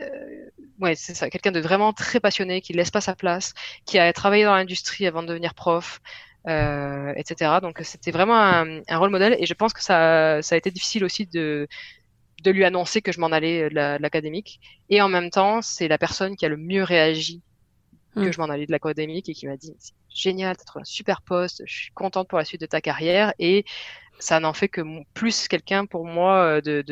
euh, ouais, c'est ça, quelqu'un de vraiment très passionné, qui laisse pas sa place, qui a travaillé dans l'industrie avant de devenir prof, euh, etc. Donc c'était vraiment un, un, rôle modèle et je pense que ça, ça a été difficile aussi de, de lui annoncer que je m'en allais de l'académique. Et en même temps, c'est la personne qui a le mieux réagi que hmm. je m'en allais de l'académique et qui m'a dit génial, t'as trouvé un super poste, je suis contente pour la suite de ta carrière et ça n'en fait que plus quelqu'un pour moi de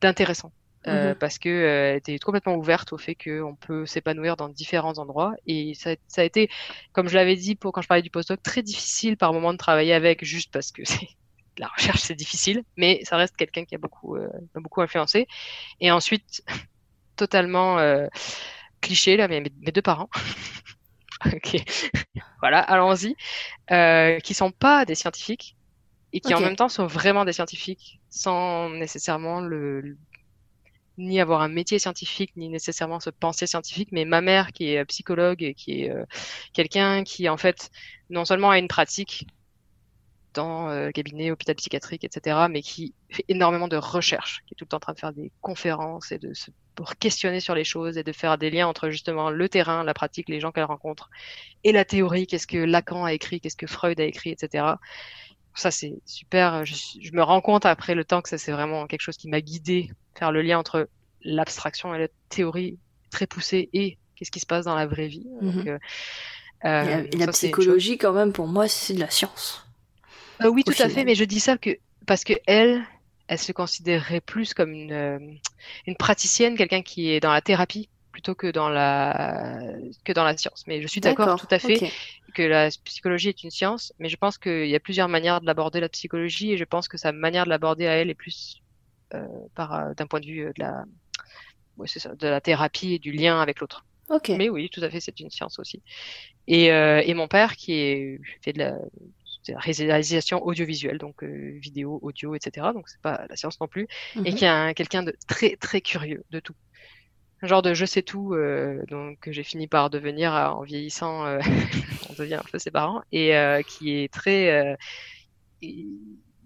d'intéressant. Euh, mmh parce que euh, était complètement ouverte au fait qu'on peut s'épanouir dans différents endroits. Et ça, ça a été, comme je l'avais dit pour quand je parlais du postdoc, très difficile par moment de travailler avec, juste parce que c'est la recherche c'est difficile, mais ça reste quelqu'un qui a beaucoup, euh, beaucoup influencé. Et ensuite, totalement euh, cliché là, mais mes, deux parents. ok, voilà, allons-y, euh, qui sont pas des scientifiques et qui en même temps sont vraiment des scientifiques sans nécessairement le ni avoir un métier scientifique, ni nécessairement se penser scientifique, mais ma mère qui est euh, psychologue et qui est euh, quelqu'un qui en fait non seulement a une pratique dans euh, cabinet, hôpital psychiatrique, etc., mais qui fait énormément de recherche, qui est tout le temps en train de faire des conférences et de se pour questionner sur les choses et de faire des liens entre justement le terrain, la pratique, les gens qu'elle rencontre et la théorie, qu'est-ce que Lacan a écrit, qu'est-ce que Freud a écrit, etc ça c'est super. Je, je, me rends compte après le temps que ça c'est vraiment quelque chose qui m'a guidé faire le lien entre l'abstraction et la théorie très poussée et qu'est-ce qui se passe dans la vraie vie. Mhm. Euh, euh, et la, psychologie quand même pour moi c'est de la science. Euh, oui tout à fait, mais je dis ça que parce que elle, elle se considérerait plus comme une, euh, une praticienne, quelqu'un qui est dans la thérapie plutôt que dans la que dans la science. Mais je suis d'accord tout à fait que la psychologie est une science, mais je pense qu'il y a plusieurs manières de l'aborder la psychologie et je pense que sa manière de l'aborder à elle est plus euh, par euh, d'un point de vue de la ouais, c'est ça, de la thérapie et du lien avec l'autre. Ok. Mais oui, tout à fait, c'est une science aussi. Et, euh, et mon père qui est fait de la réalisation audiovisuelle, donc euh, vidéo, audio, etc. Donc c'est pas la science non plus, et mhm. qui est quelqu'un de très très curieux de tout genre de je sais tout, euh, donc que j'ai fini par devenir euh, en vieillissant, euh, on devient un peu ses parents, et qui est très, il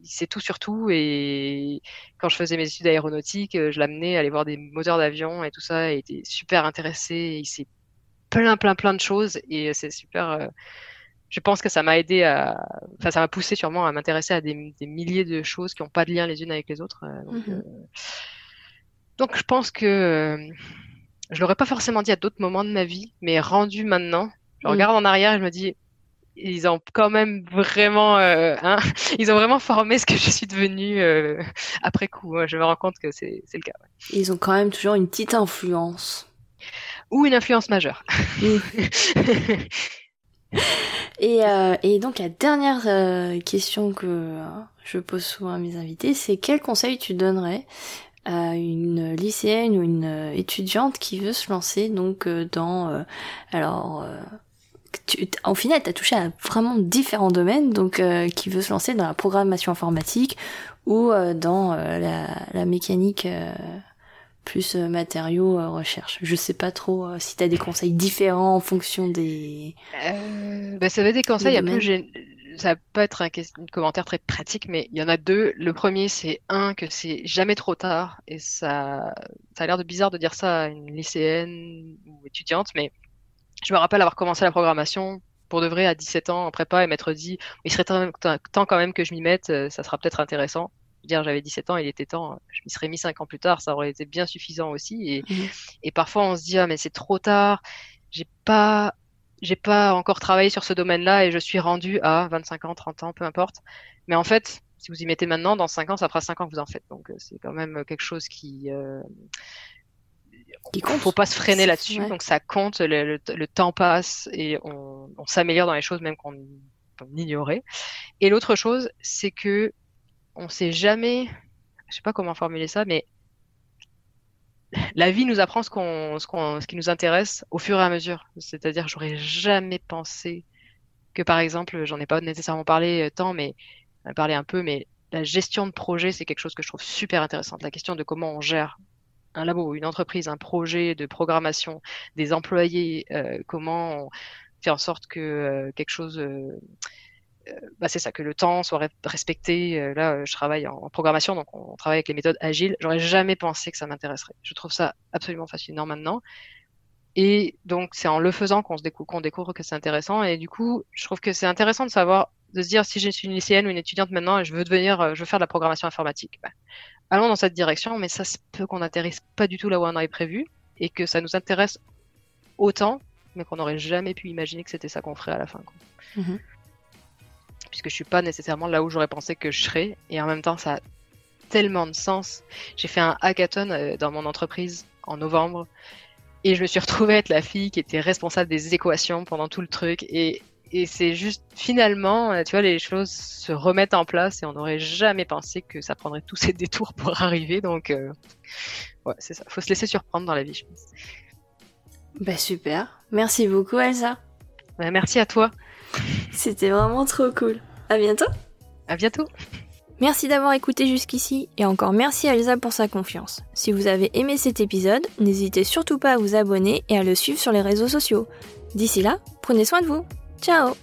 sait tout sur tout. Et quand je faisais mes études aéronautiques, je l'amenais aller voir des moteurs d'avion et tout ça, et il était super intéressé. il sait plein, plein, plein de choses, et c'est super. Je pense que ça m'a aidé à, enfin, ça m'a poussé sûrement à m'intéresser à des, des, milliers de choses qui n'ont pas de lien les unes avec les autres. Donc, mmh donc je pense que je l'aurais pas forcément dit à d'autres moments de ma vie, mais rendu maintenant, je mm. regarde en arrière et je me dis, ils ont quand même vraiment, euh, hein, ils ont vraiment formé ce que je suis devenue euh, après coup. Je me rends compte que c'est le cas. Ils ont quand même toujours une petite influence. Ou une influence majeure. Mm. Et, euh, et donc la dernière euh, question que euh, je pose souvent à mes invités, c'est quel conseil tu donnerais à une lycéenne ou une étudiante qui veut se lancer donc dans alors tu, au final, tu touché à vraiment différents domaines, donc qui veut se lancer dans la programmation informatique ou dans la, mécanique plus euh, matériaux euh, recherche. Je sais pas trop euh, si tu as des conseils différents en fonction des. Euh, bah, ça va être des conseils un peu. Ça va pas être un, commentaire très pratique, mais il y en a deux. Le premier, c'est un que c'est jamais trop tard, et ça, ça a l'air de bizarre de dire ça à une lycéenne ou étudiante, mais je me rappelle avoir commencé la programmation pour de vrai à 17 ans en prépa et m'être dit, il serait temps quand même que je m'y mette, ça sera peut-être intéressant dire j'avais 17 ans, il était temps, je m'y serais mis 5 ans plus tard, ça aurait été bien suffisant aussi. Et, mhm. et parfois on se dit ah mais c'est trop tard, j'ai pas j'ai pas encore travaillé sur ce domaine-là et je suis rendu à 25 ans, 30 ans, peu importe. Mais en fait, si vous y mettez maintenant, dans 5 ans, ça fera 5 ans que vous en faites. Donc euh, c'est quand même quelque chose qui euh... Il ne faut pas se freiner là-dessus, donc ça compte, le, temps passe et on, on s'améliore dans les choses même qu'on ignorait. Et l'autre chose, c'est que on sait jamais, je sais pas comment formuler ça, mais la vie nous apprend ce, ce, ce qui nous intéresse au fur et à mesure. C'est-à-dire, j'aurais jamais pensé que, par exemple, j'en ai pas nécessairement parlé euh, tant, mais parlé un peu, mais la gestion de projet, c'est quelque chose que je trouve super intéressant. La question de comment on gère un labo, une entreprise, un projet de programmation, des employés, euh, comment on fait en sorte que euh, quelque chose euh, bah, c'est ça, que le temps soit respecté. Euh, là, je travaille en, programmation, donc on, travaille avec les méthodes agiles. J'aurais jamais pensé que ça m'intéresserait. Je trouve ça absolument fascinant maintenant. Et donc, c'est en le faisant qu'on découvre, découvre que c'est intéressant. Et du coup, je trouve que c'est intéressant de savoir, de se dire, si je suis une lycéenne ou une étudiante maintenant et je veux devenir, euh, je veux faire de la programmation informatique, bah, allons dans cette direction. Mais ça se peut qu'on n'atterrisse pas du tout là où on avait prévu et que ça nous intéresse autant, mais qu'on n'aurait jamais pu imaginer que c'était ça qu'on ferait à la fin. Mm-hmm puisque je suis pas nécessairement là où j'aurais pensé que je serais. Et en même temps, ça a tellement de sens. J'ai fait un hackathon euh, dans mon entreprise en novembre et je me suis retrouvée être la fille qui était responsable des équations pendant tout le truc. Et, et c'est juste finalement, euh, tu vois, les choses se remettent en place et on n'aurait jamais pensé que ça prendrait tous ces détours pour arriver. Donc, euh, ouais, c'est ça. Faut se laisser surprendre dans la vie, je pense. Bah super. Merci beaucoup, Elsa. Bah, merci à toi. C'était vraiment trop cool. À bientôt. À bientôt. Merci d'avoir écouté jusqu'ici et encore merci à Elsa pour sa confiance. Si vous avez aimé cet épisode, n'hésitez surtout pas à vous abonner et à le suivre sur les réseaux sociaux. D'ici là, prenez soin de vous. Ciao